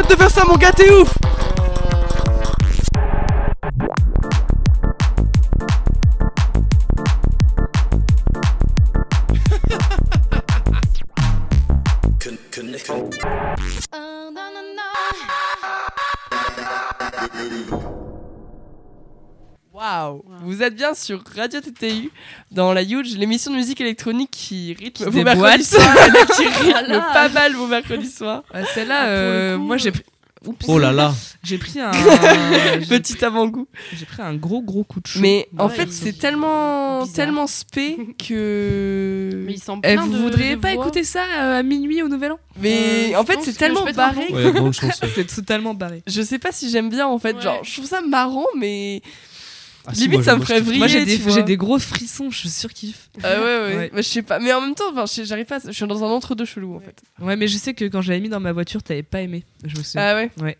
De faire ça, mon gars, t'es ouf bien sur Radio TTU dans la Huge, l'émission de musique électronique qui rythme Qui vos déboîte. mercredis soirs, qui rythme Voilà. pas mal vos mercredis soirs. Ouais, Celle-là, Ah, euh, moi j'ai. euh, Oups. Oh là là J'ai pris un Petit avant-goût. j'ai pris un gros gros coup de chaud. Mais en fait, c'est tellement, tellement spé que. Mais ils sont Eh, plein vous voudriez pas voix. écouter ça euh, à minuit au Nouvel An Mais Euh, en fait, c'est tellement barré. Ouais. C'est totalement barré. Je sais pas si j'aime bien en fait. Ouais. Genre, je trouve ça marrant, mais. Ah, si, Limite, moi, ça me ferait vriller. Moi j'ai des, j'ai gros frissons, je surkiffe. Ah ouais, ouais. Ouais. Bah, je sais pas. Mais en même temps, j'arrive pas. à- Je suis dans un entre-deux chelou en fait. Ouais, mais je sais que quand je l'avais mis dans ma voiture, t'avais pas aimé. Je me souviens. Ah ouais.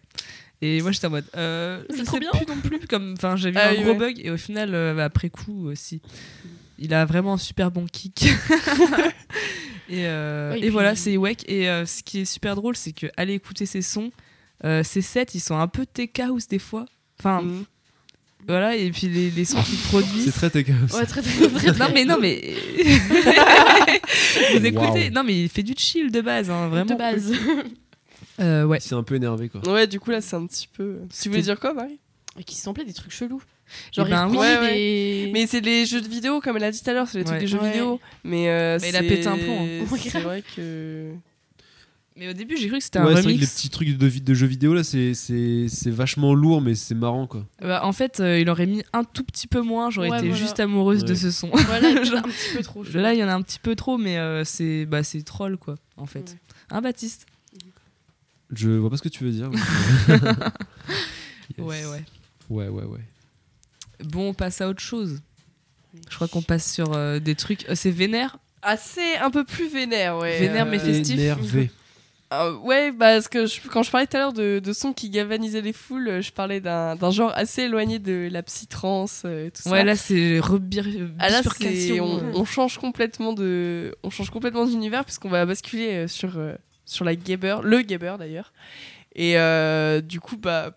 Et moi j'étais en mode. Euh, C'est je trop sais bien. plus non plus. Comme, enfin, j'ai vu Ah un oui, gros ouais. bug et au final, euh, après coup aussi. Il a vraiment un super bon kick. et euh, Ouais, et et puis- voilà, c'est Wake. Et euh, ce qui est super drôle, c'est que aller écouter ses sons, euh, ces sets, ils sont un peu house des fois. Enfin, Mhm. Voilà, et puis les, les sons qu'il produit. C'est très. Ouais, très, très, très, très. Non mais non mais vous écoutez non mais il fait du chill de base hein, vraiment de base. Euh, ouais C'est un peu énervé quoi. Ouais, du coup là, c'est un petit peu. Tu voulais dire quoi, Marie? Et qui samplaient des trucs chelous. Genre, Eh ben ils oui. Ouais, des. Mais c'est les jeux de vidéo, comme elle a dit tout à l'heure, c'est les trucs Ouais. des jeux Ouais. vidéo. Mais, euh, Mais il a pété un plomb, hein. C'est vrai que. Mais au début j'ai cru que c'était Ouais, un c'est vrai que les remix petits trucs de, de jeux vidéo là, c'est- c'est c'est vachement lourd, mais c'est marrant quoi. Bah, en fait euh, il aurait mis un tout petit peu moins j'aurais Ouais, été voilà. juste amoureuse de Ouais. ce son Voilà, il Genre- un petit peu trop. là il y en a un petit peu trop mais euh, c'est bah c'est troll quoi en fait Ouais. hein Baptiste? Je vois pas ce que tu veux dire. Yes. ouais ouais Ouais, ouais, ouais. bon on passe à autre chose je crois qu'on passe sur euh, des trucs euh, c'est vénère? Assez un peu plus vénère, ouais. Vénère, mais festif. Énervé. Euh, ouais, parce que je- quand je parlais tout à l'heure de, de sons qui galvanisaient les foules, euh, je parlais d'un genre assez éloigné de la psytrance et tout ça. ouais là c'est Ah, là, on, euh. on change complètement de, on change complètement d'univers puisqu'on va basculer euh, sur euh, sur la Gabber, le Gabber d'ailleurs. Et euh, du coup, bah,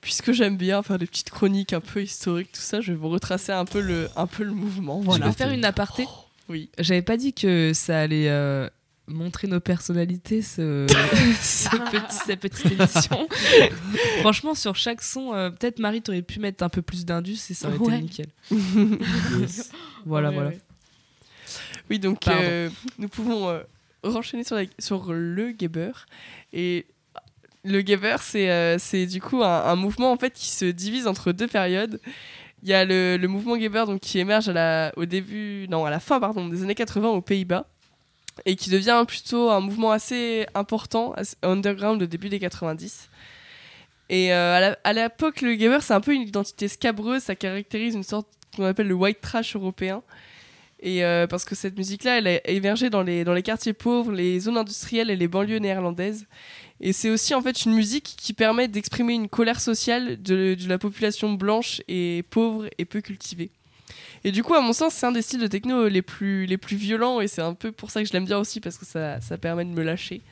puisque j'aime bien faire des petites chroniques un peu historiques, tout ça, je vais vous retracer un peu le, un peu le mouvement. je Voilà. peux faire une aparté Oui. J'avais pas dit que ça allait euh, montrer nos personnalités, ce, ce petit, cette petite émission. Franchement, sur chaque son, euh, peut-être Marie, t'aurais pu mettre un peu plus d'indus et ça aurait Ouais. été nickel. Yes. Voilà, Ouais, voilà. ouais. Oui, donc euh, nous pouvons euh, renchaîner sur, la- sur le Gabber. Et le c'est euh, c'est du coup un, un mouvement en fait qui se divise entre deux périodes. Il y a le, le mouvement Gabber donc, qui émerge à la, au début, non, à la fin pardon, des années 80 aux Pays-Bas et qui devient plutôt un mouvement assez important, underground au début des 90. Et euh, à l'époque, le Gabber, c'est un peu une identité scabreuse, ça caractérise une sorte qu'on appelle le white trash européen. Et euh, parce que cette musique-là, elle a émergé dans les, quartiers pauvres, les zones industrielles et les banlieues néerlandaises. Et c'est aussi en fait une musique qui permet d'exprimer une colère sociale de la population blanche et pauvre et peu cultivée. Et du coup, à mon sens, c'est un des styles de techno les plus, les plus violents et c'est un peu pour ça que je l'aime bien aussi parce que ça, ça permet de me lâcher.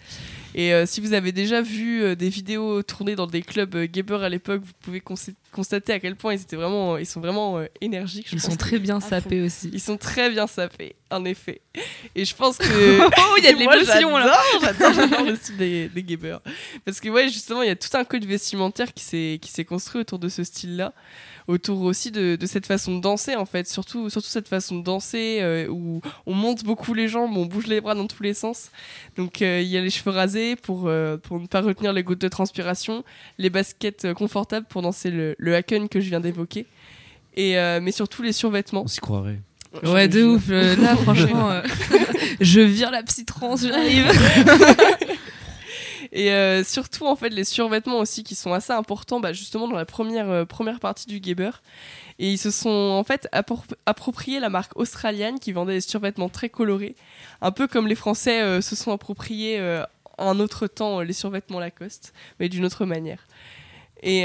Et euh, si vous avez déjà vu euh, des vidéos tournées dans des clubs euh, Gabber à l'époque, vous pouvez constater à quel point ils, étaient vraiment, ils sont vraiment euh, énergiques. je Ils sont très bien fond. sapés aussi. Ils sont très bien sapés, en effet. Et je pense que. Oh, il y a de l'émotion là j'adore, J'adore, le style des, des Gabbers. Parce que, ouais, justement, il y a tout un code vestimentaire qui s'est qui s'est construit autour de ce style-là. Autour aussi de, de cette façon de danser, en fait. Surtout, surtout cette façon de danser euh, où on monte beaucoup les jambes, on bouge les bras dans tous les sens. Donc, euh, il y a les cheveux rasés pour, euh, pour ne pas retenir les gouttes de transpiration, les baskets confortables pour danser le, le haken que je viens d'évoquer. Et, euh, mais surtout les survêtements. On s'y croirait. Ouais, de ouf. euh, là, franchement, euh, je vire la psytrance, j'arrive. Et euh, surtout, en fait, les survêtements aussi qui sont assez importants, bah, justement, dans la première, euh, première partie du Gabber. Et ils se sont, en fait, appro- approprié la marque australienne qui vendait des survêtements très colorés. Un peu comme les Français euh, se sont appropriés un autre temps les survêtements Lacoste, mais d'une autre manière. Et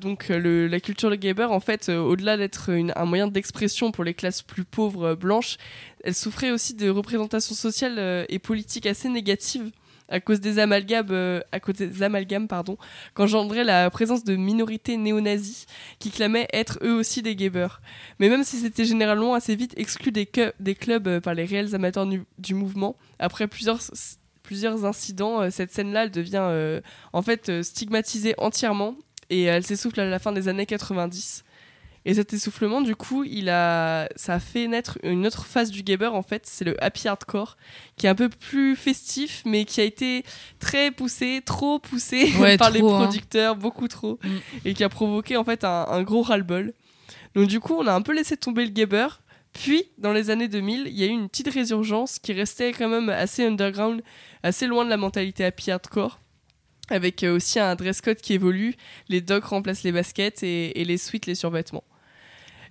donc, la culture de Gabber, en fait, au-delà d'être un moyen d'expression pour les classes plus pauvres blanches, elle souffrait aussi de représentations sociales et politiques assez négatives à cause des amalgames, euh, qu'engendrait la présence de minorités néo-nazis qui clamaient être eux aussi des Gabbers. Mais même si c'était généralement assez vite exclu des, des clubs euh, par les réels amateurs du, mouvement, après plusieurs, plusieurs incidents, euh, cette scène-là, devient en fait stigmatisée entièrement et elle s'essouffle à la fin des années 90. Et cet essoufflement, du coup, il a, ça a fait naître une autre phase du Gabber, en fait, c'est le happy hardcore, qui est un peu plus festif, mais qui a été très poussé, trop poussé Ouais, par les hein. producteurs, beaucoup trop, Mm. et qui a provoqué en fait un, un gros ras-le-bol. Donc du coup, on a un peu laissé tomber le Gabber. Puis, dans les années 2000, il y a eu une petite résurgence qui restait quand même assez underground, assez loin de la mentalité happy hardcore, avec euh, aussi un dress code qui évolue. Les docks remplacent les baskets et, et les suites les survêtements.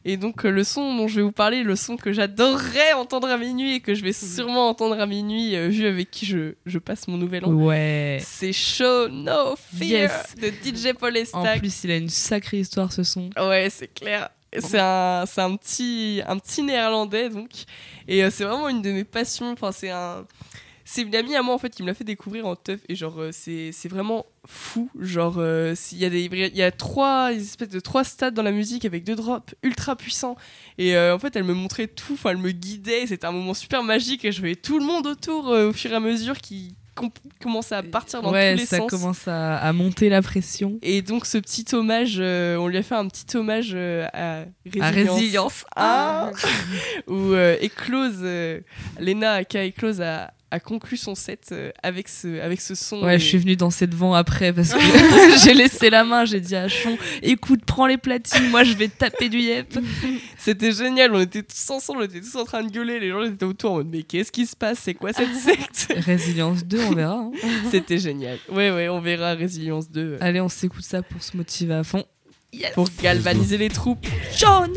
Et donc, euh, le son dont je vais vous parler, le son que j'adorerais entendre à minuit et que je vais sûrement entendre à minuit, euh, vu avec qui je, je passe mon nouvel an, Ouais. c'est Show No Fear Yes. de DJ Paul En Estac. plus, il a une sacrée histoire ce son. Ouais, c'est clair. C'est un, c'est un petit, un petit néerlandais donc, et euh, c'est vraiment une de mes passions. Enfin, c'est un, c'est une amie à moi en fait qui me l'a fait découvrir en teuf et genre euh, c'est, c'est vraiment fou. Genre, euh, s'il y a des, il y a trois espèces de trois stades dans la musique avec deux drops ultra puissants et euh, en fait elle me montrait tout. Enfin, elle me guidait. C'était un moment super magique et je voyais tout le monde autour euh, au fur et à mesure qui com- commençait à partir dans ouais, tous les ça sens. commence à, à monter la pression. Et donc ce petit hommage, on lui a fait un petit hommage à Résilience, À Résilience. Ah où Eclose, euh, Lena aka Eclose a, a conclu son set euh, avec, ce, avec ce son. Ouais, Et- je suis venue danser devant après parce que j'ai laissé la main, j'ai dit à Chon, écoute, prends les platines, moi je vais taper du yep. C'était génial, on était tous ensemble, on était tous en train de gueuler, les gens étaient autour en mode mais qu'est-ce qui se passe, c'est quoi cette secte? Résilience 2, on verra. hein. C'était génial. Ouais, ouais, on verra Résilience 2 euh, Allez, on s'écoute ça pour se motiver à fond. pour galvaniser les troupes. Show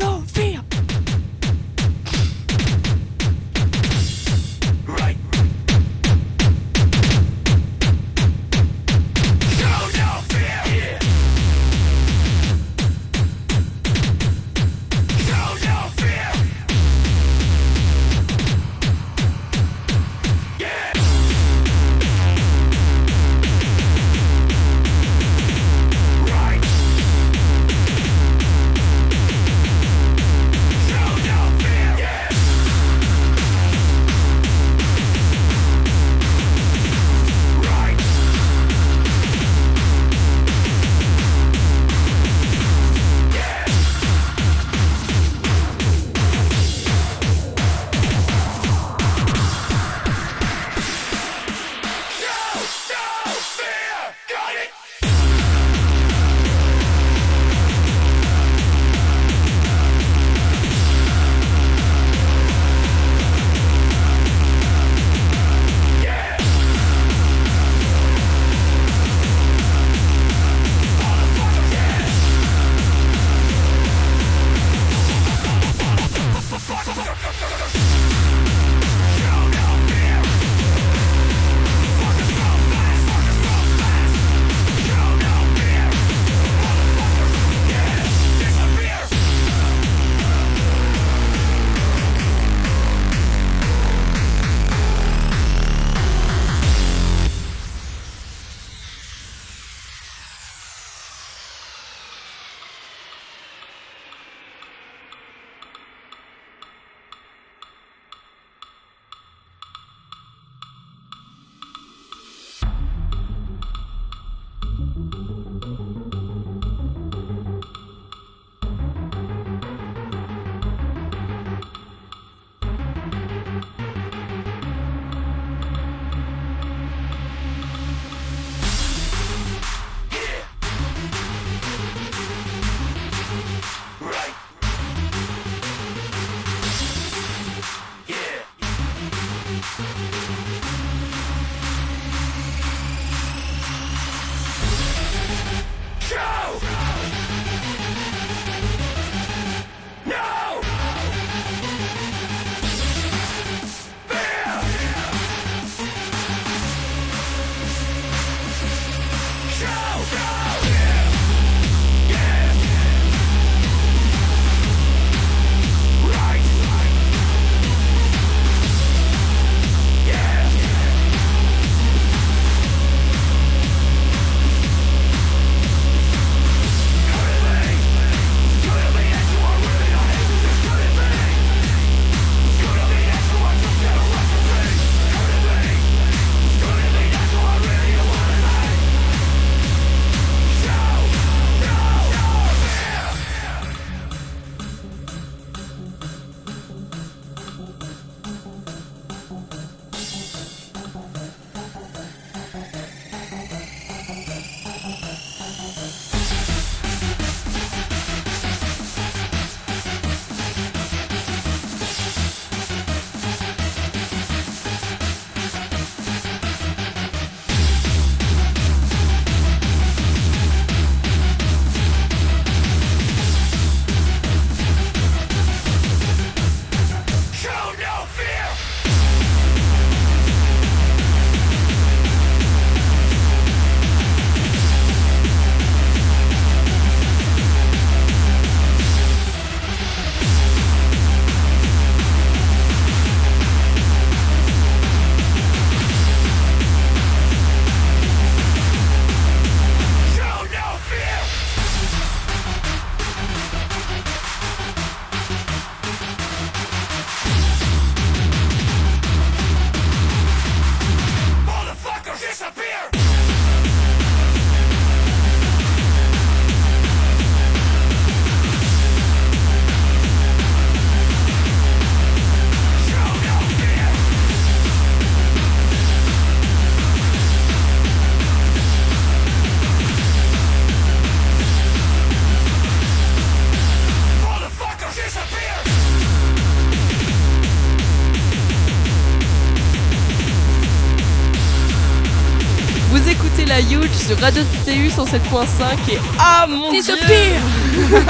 sur Radio TU 107.5 et ah mon T'es dieu ce pire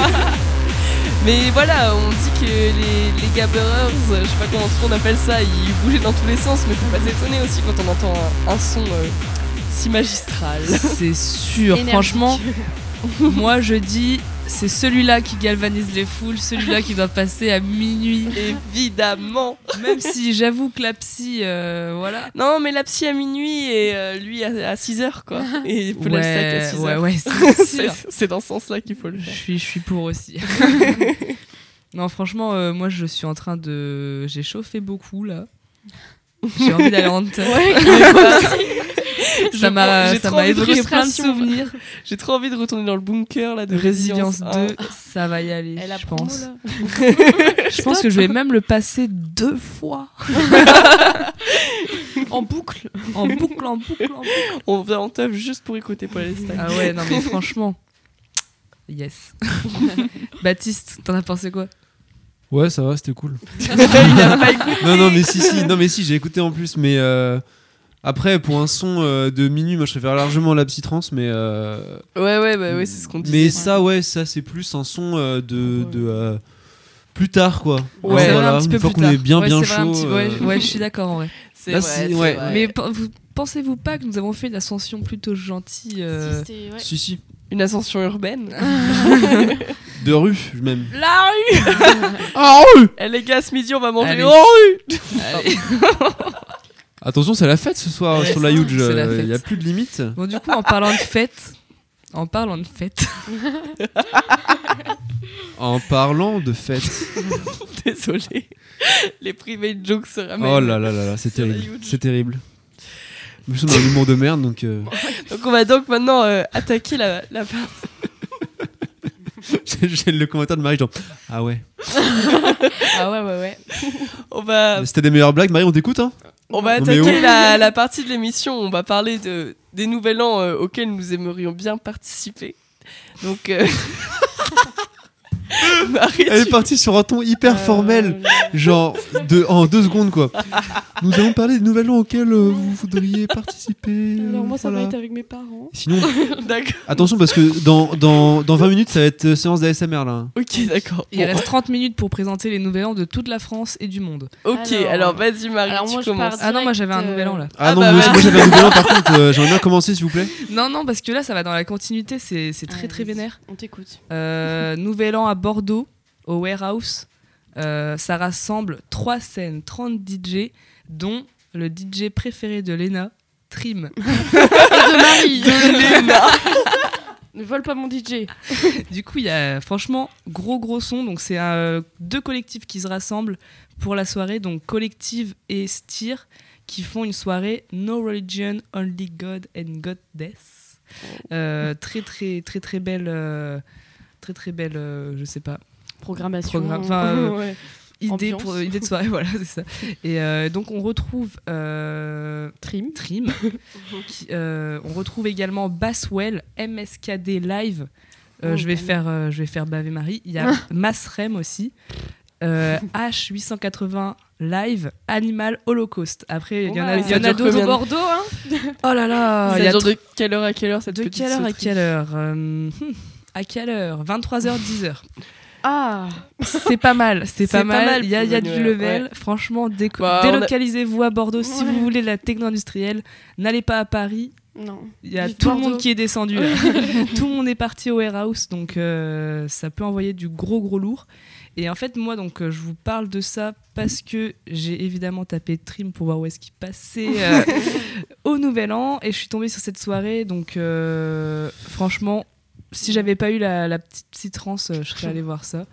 Mais voilà, on dit que les, les gabberers, je sais pas comment on appelle ça, ils bougeaient dans tous les sens, mais faut pas s'étonner aussi quand on entend un, un son euh, si magistral. C'est sûr, Énergique. franchement. Moi, je dis, c'est celui-là qui galvanise les foules, celui-là qui doit passer à minuit. Évidemment Même si j'avoue que la psy, euh, voilà. Non, mais la psy à minuit et euh, lui à, 6h, quoi. Et Paul Alsac à 6h. ouais, ouais, c'est dans ce sens-là qu'il faut le Je faire. suis, je suis pour aussi. non, franchement, euh, moi, je suis en train de. J'ai chauffé beaucoup là. J'ai envie d'aller en terre. Je ça m'a j'ai ça trop m'a envie de évoqué plein de souvenirs. J'ai trop envie de retourner dans le bunker là de Résilience Résilience 2, ça va y aller, Elle je pense. là. Je pense que je vais même le passer deux fois. En boucle. En boucle, en boucle, en boucle. On vient en teuf juste pour écouter Paul Alsac. Ah ouais, non mais franchement. Yes. Baptiste, t'en as pensé quoi? Ouais, ça va, c'était cool. Il a pas écouté. non, non, mais si, si, non, mais si, j'ai écouté en plus, mais euh, après, pour un son euh, de minuit, moi je préfère largement la psytrance, mais. euh, Ouais, ouais, bah ouais, c'est ce qu'on disait. mais ça, ouais, ça, c'est plus un son euh, de. de euh, plus tard, quoi. Ouais, voilà, un petit peu une fois plus qu'on tard. est bien, Ouais, bien chaud. petit- ouais, euh, ouais, je suis d'accord en vrai. C'est Là, vrai, c'est-. Mais pe- vous pensez-vous pas que nous avons fait une ascension plutôt gentille euh, Si. Si, si. Une ascension urbaine. De rue, même. La rue Ah, rue Eh les gars, ce midi, on va manger Allez. en rue Allez. Attention, c'est la fête ce soir Ouais, sur la Huge. la Il n'y a plus de limite. Bon, du coup, en parlant de fête, en parlant de fête, En parlant de fête. Désolé. Les private jokes se ramènent. Oh là là là là, c'est terrible. C'est terrible. Nous sommes dans l'humour de merde, donc. euh, Donc on va donc maintenant euh, attaquer la, la. J'ai j'ai le commentaire de Marie, genre. Ah ouais. Ah ouais, ouais, ouais. On va, C'était des meilleures blagues, Marie, on t'écoute, hein? On va attaquer oh. la, la partie de l'émission. On va parler de, des nouvel an euh, auxquels nous aimerions bien participer. Donc. euh, Marie, Elle est partie sur un ton hyper Euh, formel, genre de, en deux secondes quoi. Nous allons parler des nouvelles ans auxquelles euh, vous voudriez participer. euh, Alors moi, ça va être avec mes parents. Sinon, attention parce que dans, dans, dans 20 minutes ça va être euh, séance d'ASMR là. Ok, d'accord. il Bon, reste 30 minutes pour présenter les nouvel an de toute la France et du monde. Ok, Alors- alors, vas-y Marie, Alors tu moi, je commences. Ah non, moi j'avais un euh, nouvel an là. Ah, Ah non, bah moi, j'avais un nouvel an par contre, euh, j'aimerais bien commencer s'il vous plaît. Non, non, parce que là ça va dans la continuité, c'est c'est très très vas-y, vénère. On t'écoute. Euh, nouvel an à Bordeaux, au Warehouse. Euh, ça rassemble 3 scènes, 30 DJ, dont le DJ préféré de Lena, Trim. Et de Marie. De Léna. ne vole pas mon DJ. Du coup, il y a franchement gros gros son. Donc c'est euh, deux collectifs qui se rassemblent pour la soirée, donc Collective et Steer, qui font une soirée No Religion, Only God and Goddess. Euh, très très très très belle, très très belle, euh, je sais pas, Programmation. Programme- euh, ouais. idée Ambiance. pour idée de soirée, voilà, c'est ça. Et euh, donc on retrouve euh, Trim. Trim. qui, euh, on retrouve également Basswell, MSKD Live. Euh, Oh, je, vais faire, euh, je vais faire baver Marie. Il y a Masrem aussi. Euh, H880 Live, Animal Holocaust. Après, il y en a, y en a d'autres. de- Bordeaux, hein Oh là là Ça il y a de quelle heure à quelle heure cette de petite quelle heure à quelle heure Euh, hmm, À quelle heure? 23h, 10h. Ah C'est pas mal, c'est pas mal. mal Il y a, y a du level. ouais. Franchement, Bah, a- délocalisez-vous à Bordeaux si vous voulez la techno-industrielle. N'allez pas à Paris. Non. Il y a tout le monde qui est descendu là. tout le monde est parti au warehouse, donc euh, ça peut envoyer du gros gros lourd. Et en fait, moi, donc, euh, je vous parle de ça parce que j'ai évidemment tapé Trim pour voir où est-ce qu'il passait euh, au Nouvel An, et je suis tombée sur cette soirée. Donc, euh, franchement, si j'avais pas eu la, la petite psytrance, euh, je serais allée voir ça.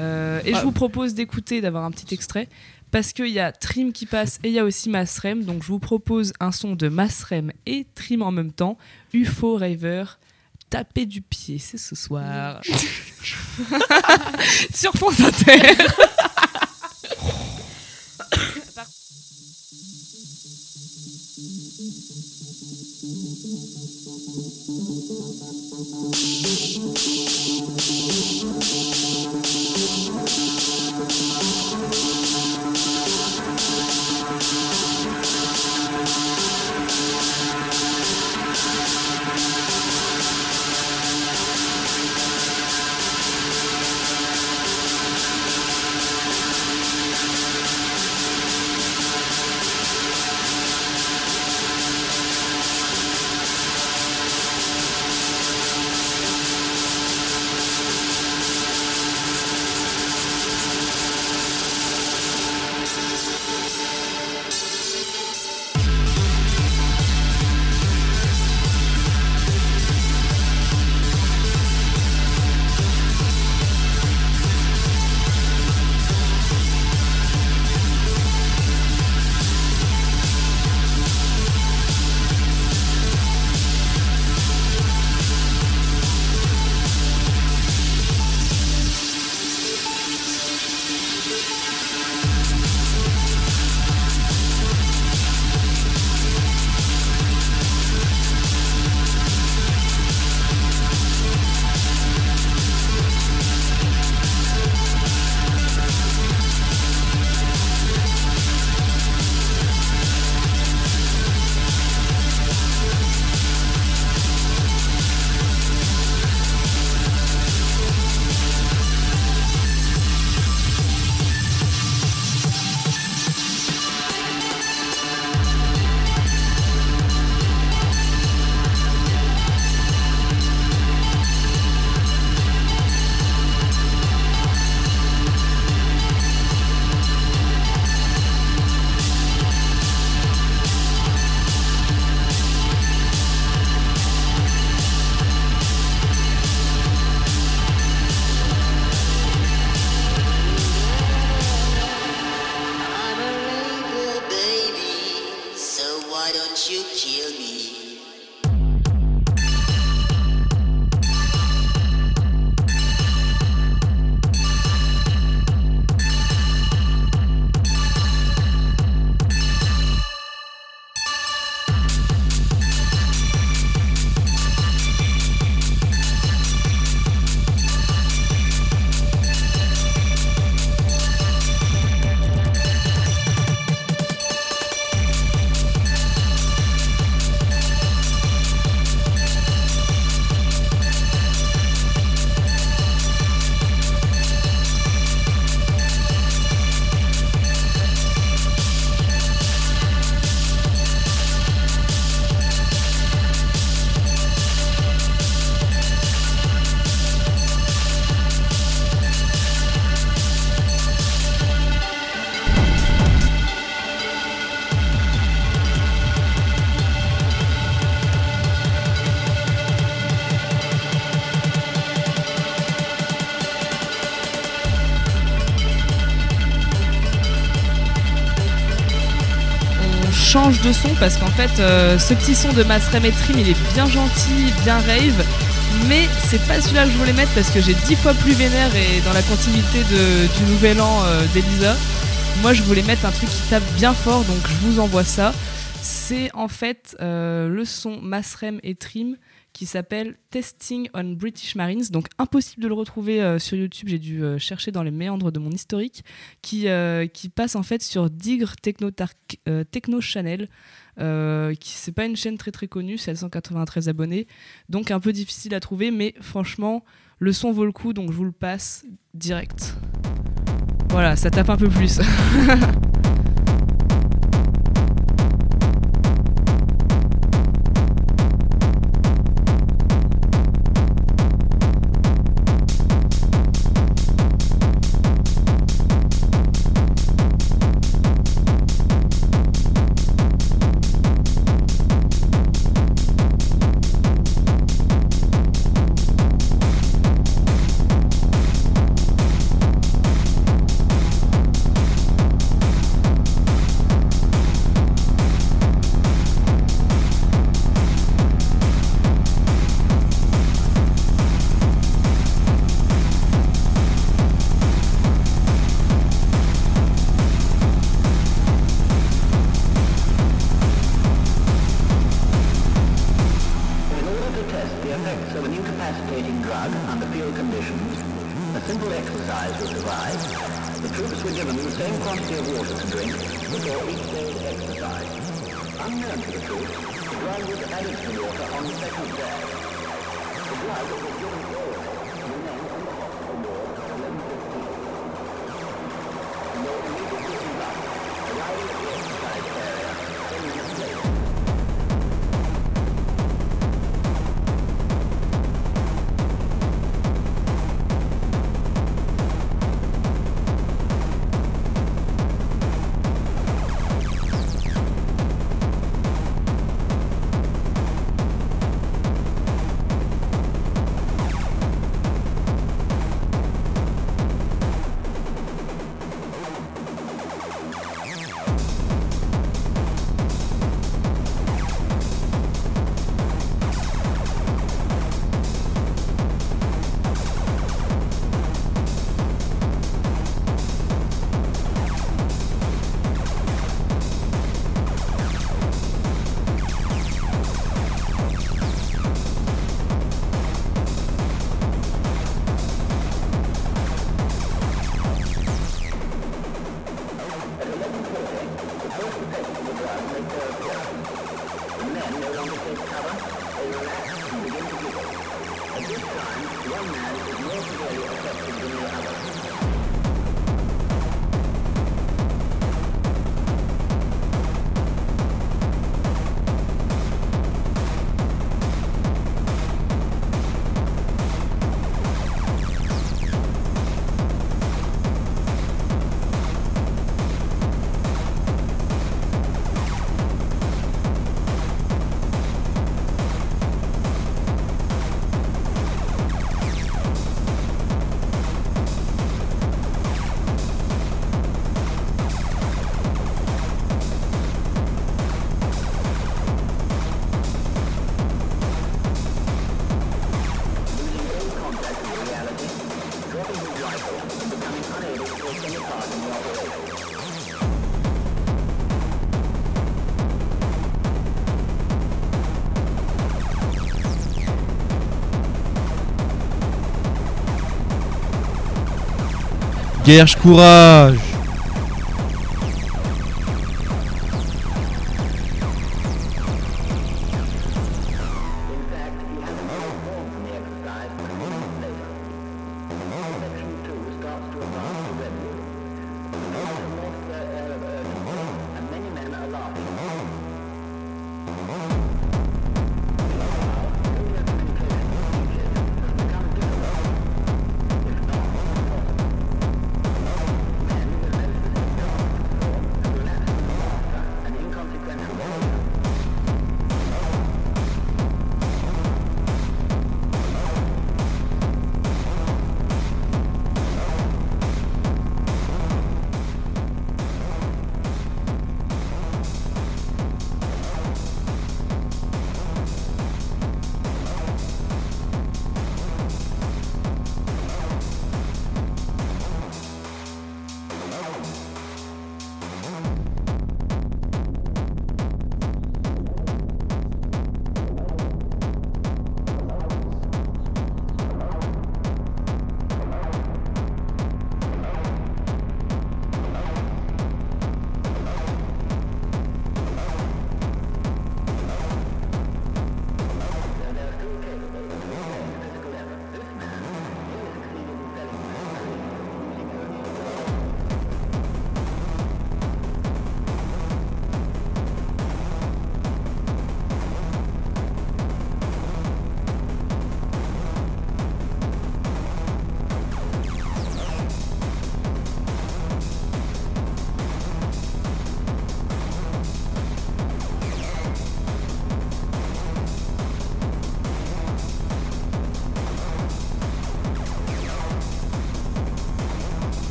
Euh, et je Ah. vous propose d'écouter, d'avoir un petit extrait. Parce qu'il y a Trim qui passe et il y a aussi Masrem. Donc je vous propose un son de Masrem et Trim en même temps. UFO Raver. Taper du pied, c'est ce soir. Sur France Inter. Son parce qu'en fait, euh, ce petit son de Masrem et Trim, il est bien gentil, bien rave. Mais c'est pas celui-là que je voulais mettre parce que j'ai dix fois plus vénère et dans la continuité de- du nouvel an euh, d'Elisa. Moi, je voulais mettre un truc qui tape bien fort, donc je vous envoie ça. C'est en fait euh, le son Masrem et Trim qui s'appelle Testing on British Marines. Donc impossible de le retrouver euh, sur YouTube. J'ai dû euh, chercher dans les méandres de mon historique, qui, euh, qui passe en fait sur Digre Techno, Techno Channel. Qui c'est pas une chaîne très très connue, c'est 193 abonnés, donc un peu difficile à trouver, mais franchement le son vaut le coup, donc je vous le passe direct. Voilà, ça tape un peu plus. Guerre, courage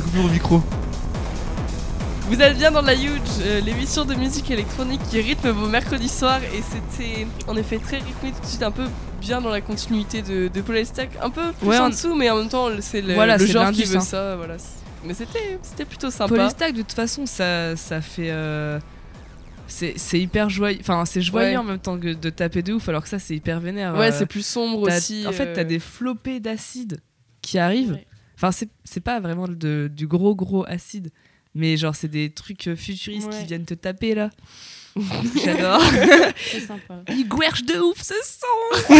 coupé mon micro. Vous êtes bien dans la Huge, euh, l'émission de musique électronique qui rythme vos mercredis soirs et c'était en effet très rythmé tout de suite, un peu bien dans la continuité de, de Paul Stack, un peu plus Ouais, en dessous, mais en même temps c'est le, Voilà, le c'est genre qui veut hein. ça. Voilà. Mais c'était c'était plutôt sympa. Polystack, de toute façon, ça, ça fait. euh, c'est c'est hyper joyeux. Enfin, c'est joyeux Ouais. en même temps que de taper de ouf, alors que ça, c'est hyper vénère. Ouais, euh, c'est plus sombre aussi. En fait, t'as euh, des flopées d'acide qui arrivent. Ouais. Enfin, c'est c'est pas vraiment de- du gros gros acide, mais genre, c'est des trucs euh, futuristes Ouais. qui viennent te taper là. J'adore. C'est sympa. Il gouerche de ouf ce son.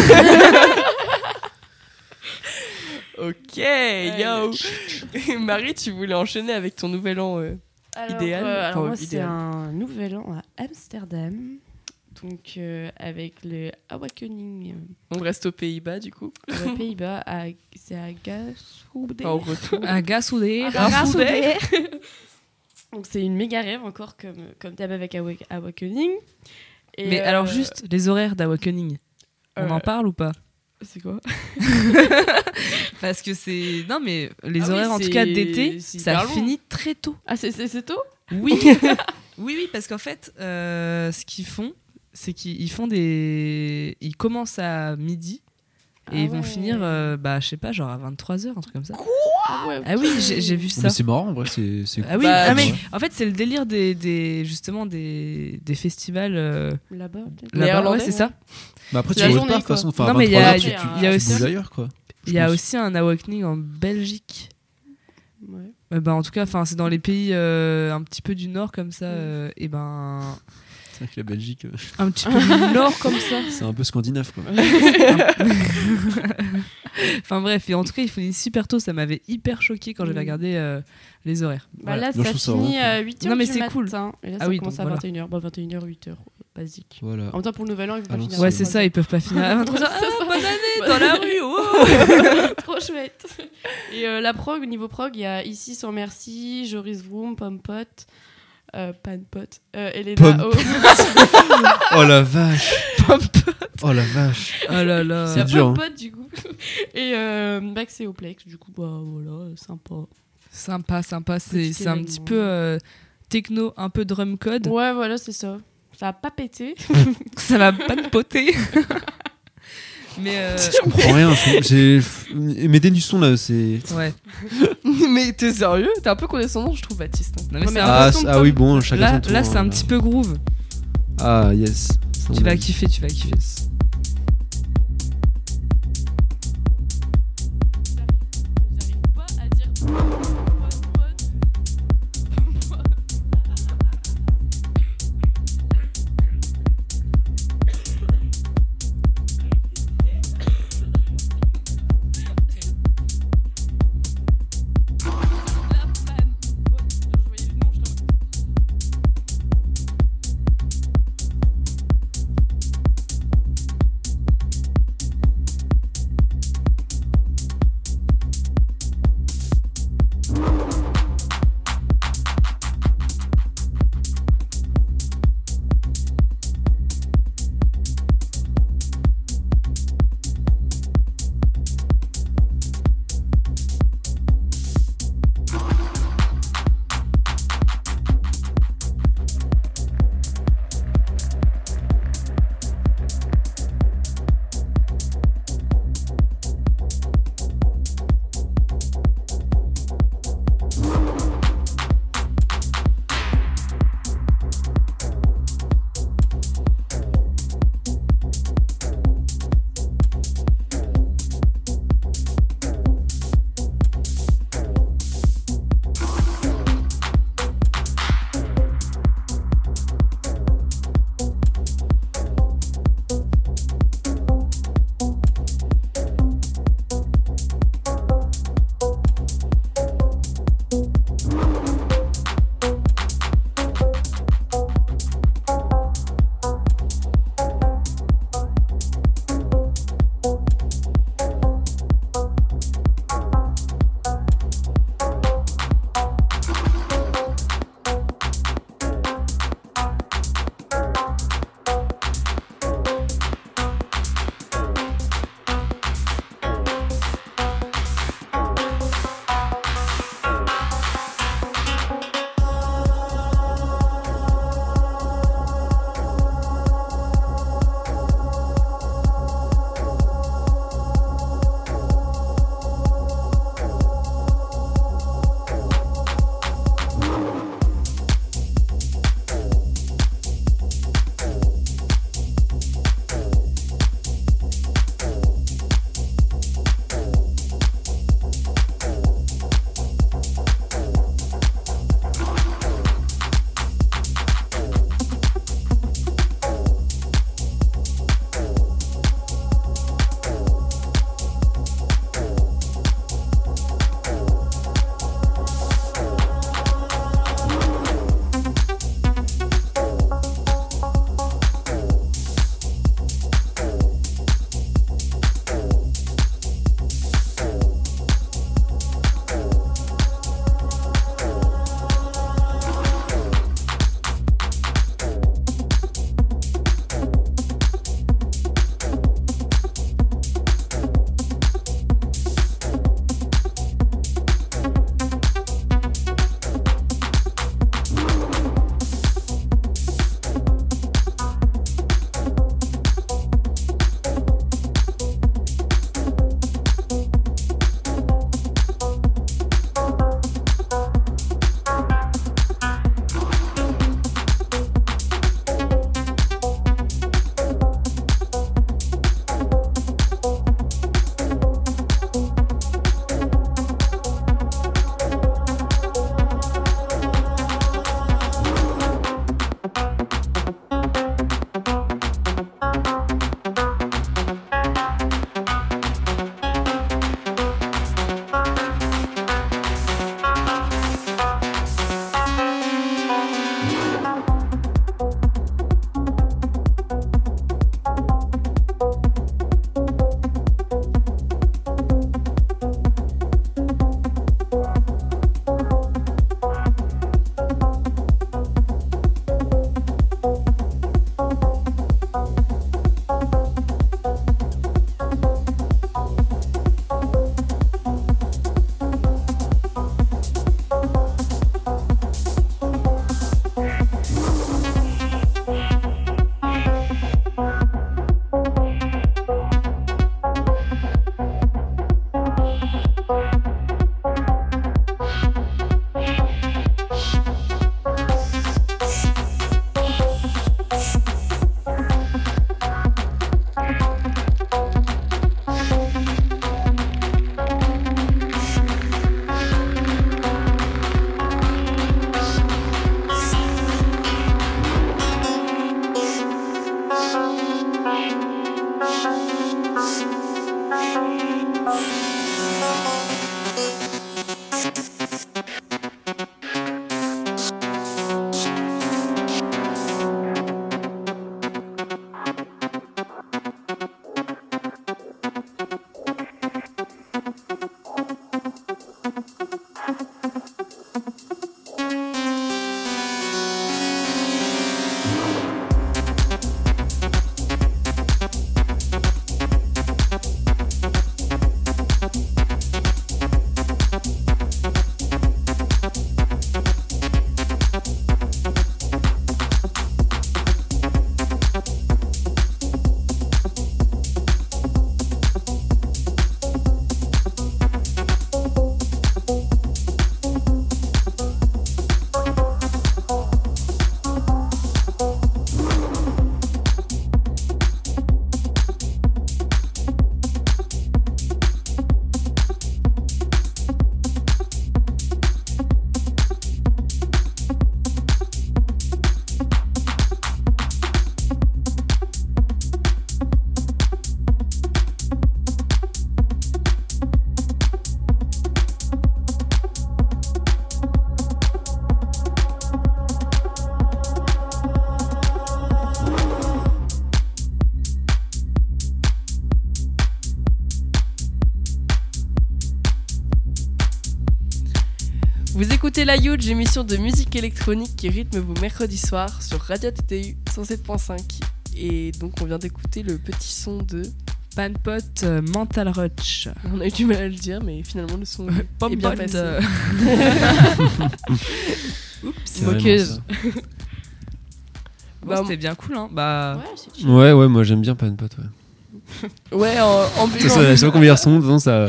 Ok, yo Marie, tu voulais enchaîner avec ton nouvel an euh, Alors, Idéal, euh, alors moi, c'est un nouvel an à Amsterdam. Donc, euh, avec le Awakening On reste aux Pays-Bas du coup. euh, aux Pays-Bas, à- c'est à Gasroude. Enfin, au retour. Un gars soudé. Ah, un Gasroude. foudé. Donc, c'est une méga rêve encore, comme, comme d'hab avec Awa- Awakening. Et, Mais euh, alors, juste les horaires d'Awakening. On euh, en parle ou pas? C'est quoi Parce que c'est. Non, mais les Ah oui, horaires, en tout c'est- cas d'été, ça finit très tôt. Ah, c'est- c'est c'est tôt? Oui, oui, oui, parce qu'en fait, euh, ce qu'ils font, c'est qu'ils ils font des. Ils commencent à midi et Ah ils vont finir, euh, bah, je sais pas, genre à 23h, un truc comme ça. Ah ouais, Ah oui, j'ai vu ça. Mais c'est marrant en vrai, c'est Ah oui, Bah, ah, mais ouais. en fait, c'est le délire des, des justement des, des festivals euh, Là-bas, là-bas. Ouais, c'est ça. Bah après, tu la repars journée, de toute façon. Enfin, Non, à mais il y a- 23 heures, tu- il y a- tu- il y a tu aussi- bouges ailleurs quoi. Il y a pense. aussi un awakening en Belgique. Ouais. Euh, bah, en tout cas, enfin, c'est dans les pays euh, un petit peu du nord comme ça. euh, et ben, C'est vrai que la Belgique, euh, un petit peu du nord comme ça. c'est un peu scandinave quoi. Enfin bref, et en tout cas, il finit super tôt. Ça m'avait hyper choqué quand j'avais Mm. regardé euh, les horaires. Bah Voilà. là, ça ça finit à 8h Non, mais du c'est matin. cool. Et là, Ah ça oui, commence donc à voilà. 21h. Bah, 21h, 8h, basique. Voilà. En même temps, pour le nouvel an, ils vont pas finir. Ouais, c'est 23 ça, ils peuvent pas finir à 23 Ah, bonne année dans la rue. oh Trop chouette. Et euh, la prog, au niveau prog, il y a ici sans merci, Joris Vroom, Pompot, euh, Panpot, euh, Elena O. Oh la vache. Oh la vache. Oh là là. C'est dur, hein. Pompot, du coup. Et euh, Max et Oplex, du coup, bah voilà, sympa. Sympa, sympa. C'est un petit peu euh, techno, un peu drum code. Ouais, voilà, c'est ça. Ça a pas pété. Ça va pas me poter. Mais euh, Je comprends rien. j'ai- Mettez du son là, c'est. ouais. Mais t'es sérieux? T'es un peu condescendant, je trouve, Baptiste. hein. Non, mais Ah, ah oui, bon, chacun Là, son tour. là c'est hein. un petit peu groove. Ah, yes. Tu vas kiffer, tu vas kiffer. Yes. J'arrive pas à dire La Huge, émission de musique électronique qui rythme vos mercredis soirs sur Radio TTU 107.5. Et donc on vient d'écouter le petit son de... Panpot euh, Mental Rush. On a eu du mal à le dire, mais finalement le son est bien passé. euh, C'est Moqueuse. bon, Bah, C'était bien cool, hein. Bah, Ouais, c'est. Ouais, ouais, moi j'aime bien Panpot. Ouais. Ouais, en, en pas combien ils sont, dedans, ça,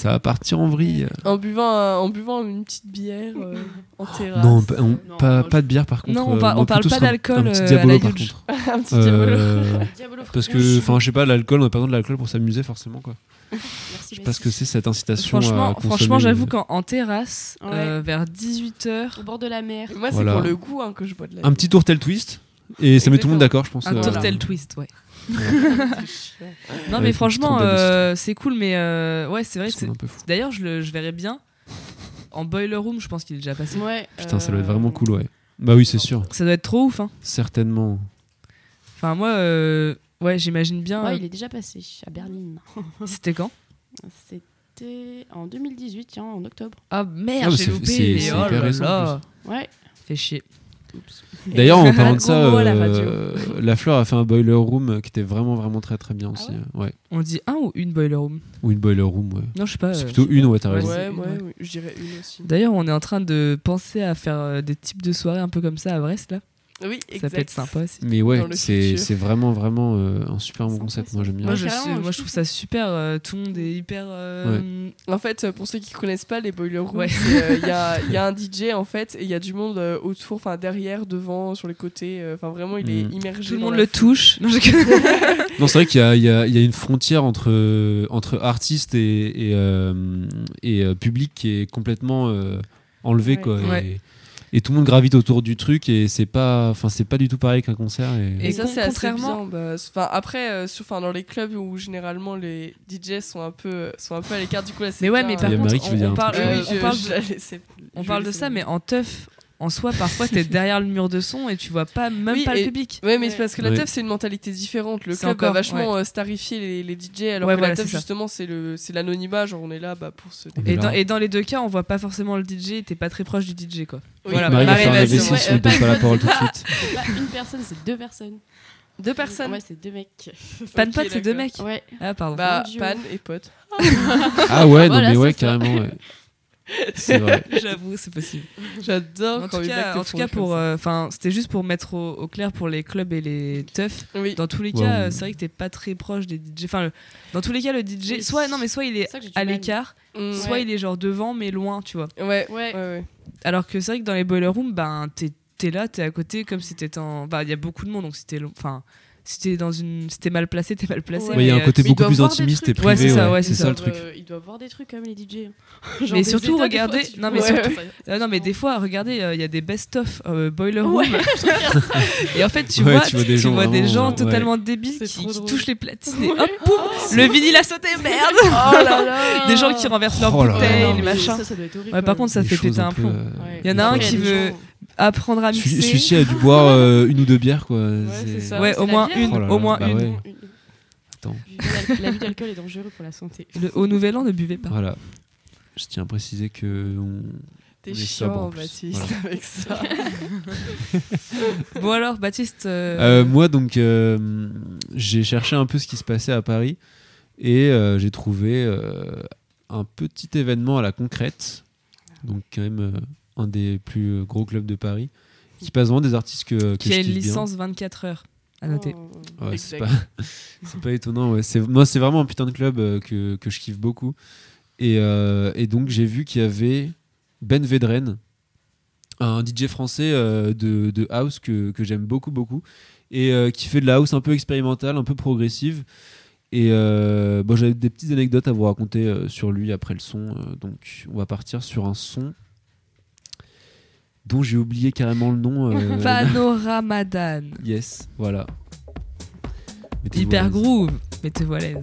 ça va partir en vrille. en, buvant, un- en buvant une petite bière euh, en terrasse. Non, pas, on- Non, pas, moi, pas de bière par contre. Non, on euh, par- on parle pas d'alcool, Un petit euh, diabolo la par contre. un petit diabolo. Euh, parce que, enfin, je sais pas, l'alcool, on a pas besoin de l'alcool pour s'amuser forcément quoi. Merci, Je sais pas ce que c'est cette incitation franchement, franchement j'avoue qu'en en terrasse, Ouais. euh, vers 18h, Au bord de la mer. Moi, c'est Voilà. pour le goût hein, que je bois de la Un petit tourtel twist et ça met tout le monde d'accord, je pense. un euh, tourtel twist, ouais. Non, Avec mais franchement, euh, c'est cool, mais euh, ouais, c'est vrai. D'ailleurs, je, le, je verrais bien en boiler room, je pense qu'il est déjà passé. Ouais. Putain, ça doit être euh, vraiment cool, ouais. Bah oui, c'est sûr, Ça doit être trop ouf, hein. certainement. Enfin, moi, euh, ouais, j'imagine bien. Ouais, euh, il est déjà passé à Berlin. C'était quand? C'était en 2018, tiens, en octobre. Ah Ah, merde, mais j'ai c'est- loupé. c'est- oh hyper là récent. Ouais. Fait chier. D'ailleurs, en parlant de ça, la euh, la Fleur a fait un boiler room qui était vraiment vraiment très très bien aussi. ouais euh, ouais. On dit un ou une boiler room Ou une boiler room, ouais. Non, je sais pas. C'est euh, plutôt une, ouais, t'as ouais, raison. Ouais, ouais, je dirais une aussi. D'ailleurs, on est en train de penser à faire euh, des types de soirées un peu comme ça à Brest, là. Oui, Ça exact. peut être sympa aussi. Mais ouais, c'est vraiment vraiment euh, un super bon concept. ça. Moi j'aime bien. Moi, je, moi, je trouve ça super. euh, tout le monde est hyper. euh, En fait, pour ceux qui connaissent pas les boiler rooms, il y, a, y a un DJ en fait et il y a du monde euh, autour, enfin derrière, devant, sur les côtés. Enfin vraiment, il est Mhm. immergé. Tout le monde le foule. touche. Non, je- Non, c'est vrai qu'il y a, il y, a, il y a une frontière entre, entre artistes et, et, euh, et, euh, public qui est complètement euh, enlevée. Ouais. Quoi, Ouais. et, et tout le monde gravite autour du truc et c'est pas, enfin, c'est pas du tout pareil qu'un concert. Et... Et, ça, c'est assez contrairement- bien. bah, après, euh, sur- enfin, dans les clubs où généralement les DJ sont un peu, sont un peu à l'écart, du coup là, c'est Mais ouais, mais euh, par contre, on, on parle, truc. euh, on je- parle je de- on parle de ça, mais en teuf, en soi, parfois, t'es derrière le mur de son et tu vois pas même Oui, pas le public. Ouais, mais Ouais. c'est parce que la Ouais. teuf, c'est une mentalité différente. Le club va encore, vachement euh, starifier les, les DJ, alors Ouais, que voilà, la teuf, justement, c'est le- c'est l'anonymat. Genre, on est là bah, pour se Et dans, et dans les deux cas, on voit pas forcément le DJ, t'es pas très proche du DJ, quoi. Oui. Voilà, Marie va Marie, faire un vas-y, AVC ouais, si on lui donne pas la parole tout de suite. Pas une personne, c'est deux personnes. Deux personnes. Ouais, c'est deux mecs. Panpot, Ok, c'est deux mecs. Ouais. Ah, pardon. Bah. Pan et Pote. Ah ouais, non, mais ouais, carrément. Ouais. C'est vrai. J'avoue, c'est possible. J'adore En quand tout cas, en tout cas pour, euh, enfin, c'était juste pour mettre au, au clair pour les clubs et les teufs. Oui. Dans tous les cas, on- euh, c'est vrai que t'es pas très proche des DJ. Enfin, le- dans tous les cas, le DJ, Oui. soit non, mais soit il est à l'écart, Mm. soit Ouais. il est genre devant mais loin, tu vois. Ouais, ouais, Ouais. ouais. Alors que c'est vrai que dans les boiler rooms, ben t'es t'es là, t'es à côté comme si t'étais en. Bah, il y a beaucoup de monde, donc si t'es, lo- enfin, si t'es dans une, si t'es mal placé, t'es mal placé. Ouais, Il y a un mais, euh, côté beaucoup plus intimiste et trucs. Ouais, privé. c'est ça, ouais, c'est ça le truc. euh, Ils doivent voir des trucs comme les DJ. Mais surtout, états, des fois, regardez- non, mais surtout- Ah non, mais des fois, regardez, euh, il y a des best-of euh, boiler Ouais, room. et en fait, tu Ouais, vois, tu vois des gens des vraiment, gens ouais. totalement débiles qui, touchent les platines et hop, poum, le vinyle a sauté, merde Oh là là Des gens qui renversent leurs Oh bouteilles, les machins. Ouais, par contre, ça fait péter un peu, plomb. Il y en a un qui veut apprendre à mixer. Celui-ci a dû boire euh, une ou deux bières, quoi. c'est ça. Ouais, au la moins bière, une, Oh là au moins bah une. ouais. Attends. D'al- L'abus d'alcool est dangereux pour la santé. Le, au nouvel an, ne buvez pas. Voilà. Je tiens à préciser que on- T'es chiant. Baptiste, Voilà. avec ça. Bon alors, Baptiste. euh, Euh, moi, donc, euh, j'ai cherché un peu ce qui se passait à Paris et euh, j'ai trouvé euh, un petit événement à la concrète, donc quand même euh, un des plus euh, gros clubs de Paris, qui passe vraiment des artistes que, que qui je a une bien. licence 24 heures à noter. Oh. Ouais, c'est pas, c'est pas étonnant. Ouais. C'est, moi, c'est vraiment un putain de club euh, que, que je kiffe beaucoup. Et, euh, et donc, j'ai vu qu'il y avait Ben Vedren, un DJ français euh, de, de house que, que j'aime beaucoup, beaucoup, et euh, qui fait de la house un peu expérimentale, un peu progressive. Et euh, bon, j'avais des petites anecdotes à vous raconter sur lui après le son. donc, on va partir sur un son dont j'ai oublié carrément le nom. euh, Panoramadan. Yes, voilà. Hyper groove. Mettez-vous à l'aise.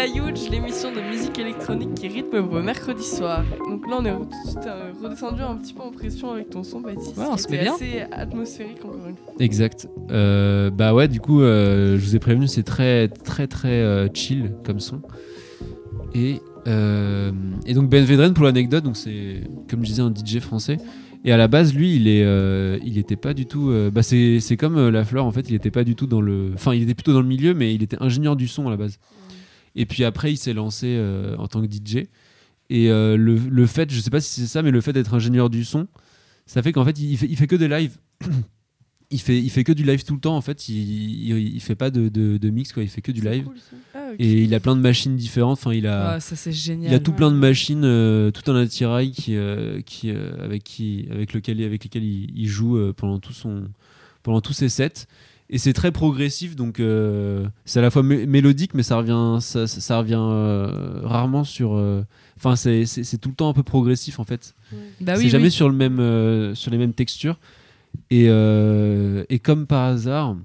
La Huge, l'émission de musique électronique qui rythme vos mercredis soirs. Donc là, on est tout de suite, euh, redescendu un petit peu en pression avec ton son, Baptiste. Ouais, on qui se met bien. assez atmosphérique, encore une fois. Exact. Euh, bah ouais, du coup, euh, je vous ai prévenu, c'est très, très, très euh, chill comme son. Et, et donc Ben Vedren, pour l'anecdote, donc c'est comme je disais un DJ français. Et à la base, lui, il est, euh, il était pas du tout. euh, bah c'est, c'est comme euh, la fleur, en fait, il était pas du tout dans le. Enfin, il était plutôt dans le milieu, mais il était ingénieur du son à la base. Et puis après, il s'est lancé euh, en tant que DJ. Et euh, le, le fait, je sais pas si c'est ça, mais le fait d'être ingénieur du son, ça fait qu'en fait, il fait, il fait que des lives. il fait, il fait que du live tout le temps. En fait, il, il, il fait pas de, de, de mix, quoi. Il fait que du live. cool. Ah. Et il a plein de machines différentes. Enfin, il a, Ah, ça c'est génial. il a tout plein de machines, euh, tout un attirail qui, euh, qui, euh, avec, qui, avec, lequel, avec lesquels il, il joue euh, pendant, tout son, pendant tous ses sets. Et c'est très progressif, donc euh, c'est à la fois mé- mélodique, mais ça revient, ça, ça- ça revient euh, rarement sur. euh, Enfin, c'est c'est- c'est tout le temps un peu progressif en fait. Bah c'est oui, jamais oui. sur, le même, euh, sur les mêmes textures. Et, euh, et comme par hasard,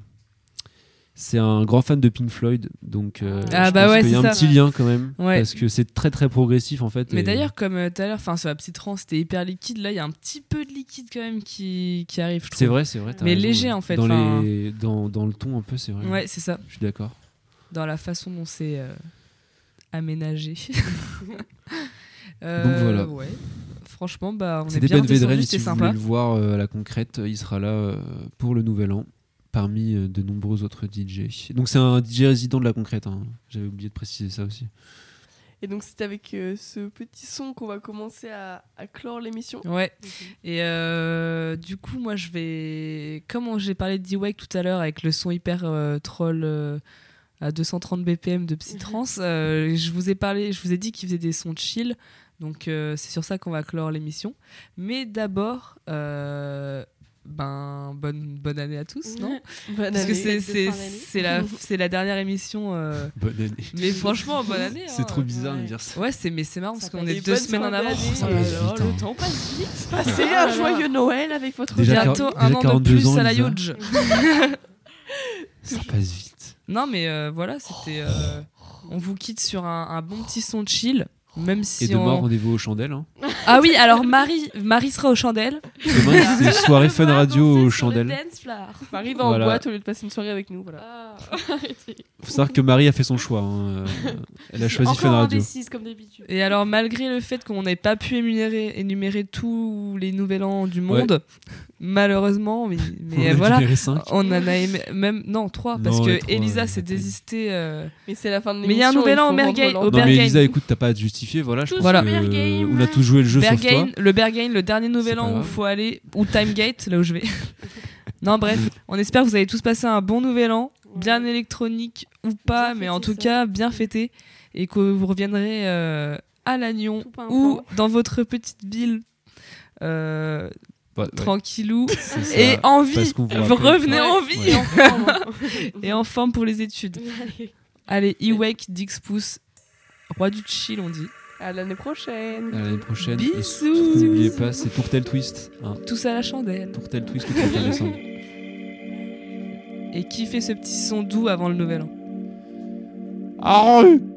c'est un grand fan de Pink Floyd, donc euh, Ah je bah pense ouais, qu'il y a un ça. petit lien quand même, Ouais. parce que c'est très très progressif en fait. Mais et- d'ailleurs, comme euh, tout à l'heure, enfin sur la petite trans, c'était hyper liquide. Là, il y a un petit peu de liquide quand même qui, qui arrive. c'est vrai, c'est vrai. Mais raison, léger, en fait, Dans, enfin- les, dans, dans le ton un peu, c'est vrai. Ouais, c'est ça. Je suis d'accord. Dans la façon dont c'est euh, aménagé. Donc voilà. Ouais. Franchement, bah, on est C'était bien Ben Vedren, descendu, si c'était vous sympa. voulez le voir euh, à la concrète, il sera là euh, pour le nouvel an, parmi euh, de nombreux autres DJ. Donc c'est un DJ résident de la concrète, hein. j'avais oublié de préciser ça aussi. Et donc, c'est avec euh, ce petit son qu'on va commencer à, à clore l'émission. Ouais. Et euh, du coup, moi, je vais. Comme j'ai parlé de D-Wake tout à l'heure avec le son hyper euh, troll euh, à 230 BPM de Psytrance, euh, je vous ai parlé, je vous ai dit qu'il faisait des sons chill. Donc, euh, c'est sur ça qu'on va clore l'émission. Mais d'abord, euh, ben, bonne, bonne année à tous, non Bonne Parce que année. c'est, de c'est, la, c'est la dernière émission. euh, Bonne année. mais franchement, bonne année. C'est hein. trop bizarre de ouais. dire ça. Ouais, c'est, mais c'est marrant parce Ça qu'on est deux semaines en avance. Ça Oh là passe vite, le hein. temps passe vite. Passez là un joyeux Noël avec votre Déjà. Bientôt quar- un déjà an de 42 plus ans, à la. Huge. Ça passe vite. Non, mais euh, voilà, c'était. euh, on vous quitte sur un, un bon petit son chill. Même si Et demain, on... rendez-vous aux chandelles. hein. Ah oui, alors Marie, Marie sera aux chandelles. Demain, c'est soirée fun radio aux chandelles. Marie va en Voilà. boîte au lieu de passer une soirée avec nous. Voilà. Ah. Faut savoir que Marie a fait son choix. hein. Elle a choisi Fun Radio. indécise comme d'habitude. Et alors, malgré le fait qu'on n'ait pas pu énumérer, énumérer tous les nouvel an du monde, malheureusement, mais, On mais voilà, on en a aimé- même non trois parce Non, que Elisa s'est désistée. euh, Mais c'est la fin de Mais l'émission. il y a un nouvel an au au Non mais Berghain. Elisa, écoute, t'as pas à Voilà, je Tous pense Voilà. que on a tous joué le jeu sauf toi. le Berghain, le dernier nouvel an où il faut aller, ou Timegate, là où je vais. non, bref, on espère que vous avez tous passé un bon nouvel an, bien électronique ou pas, Bien mais en tout ça. cas bien fêté, et que vous reviendrez euh, à Lannion ou dans votre petite ville. euh, Ouais, ouais, tranquillou et en vie vous revenez Ouais. en vie Et en forme, et en forme pour les études Allez. Ewake Dix pouces roi du chill on dit À l'année prochaine. À l'année prochaine. Et Bisous. N'oubliez pas, c'est Tourtel Twist. Hein. tous à la chandelle Tourtel Twist le 31 décembre. et kiffez ce petit son doux avant le nouvel an? Thank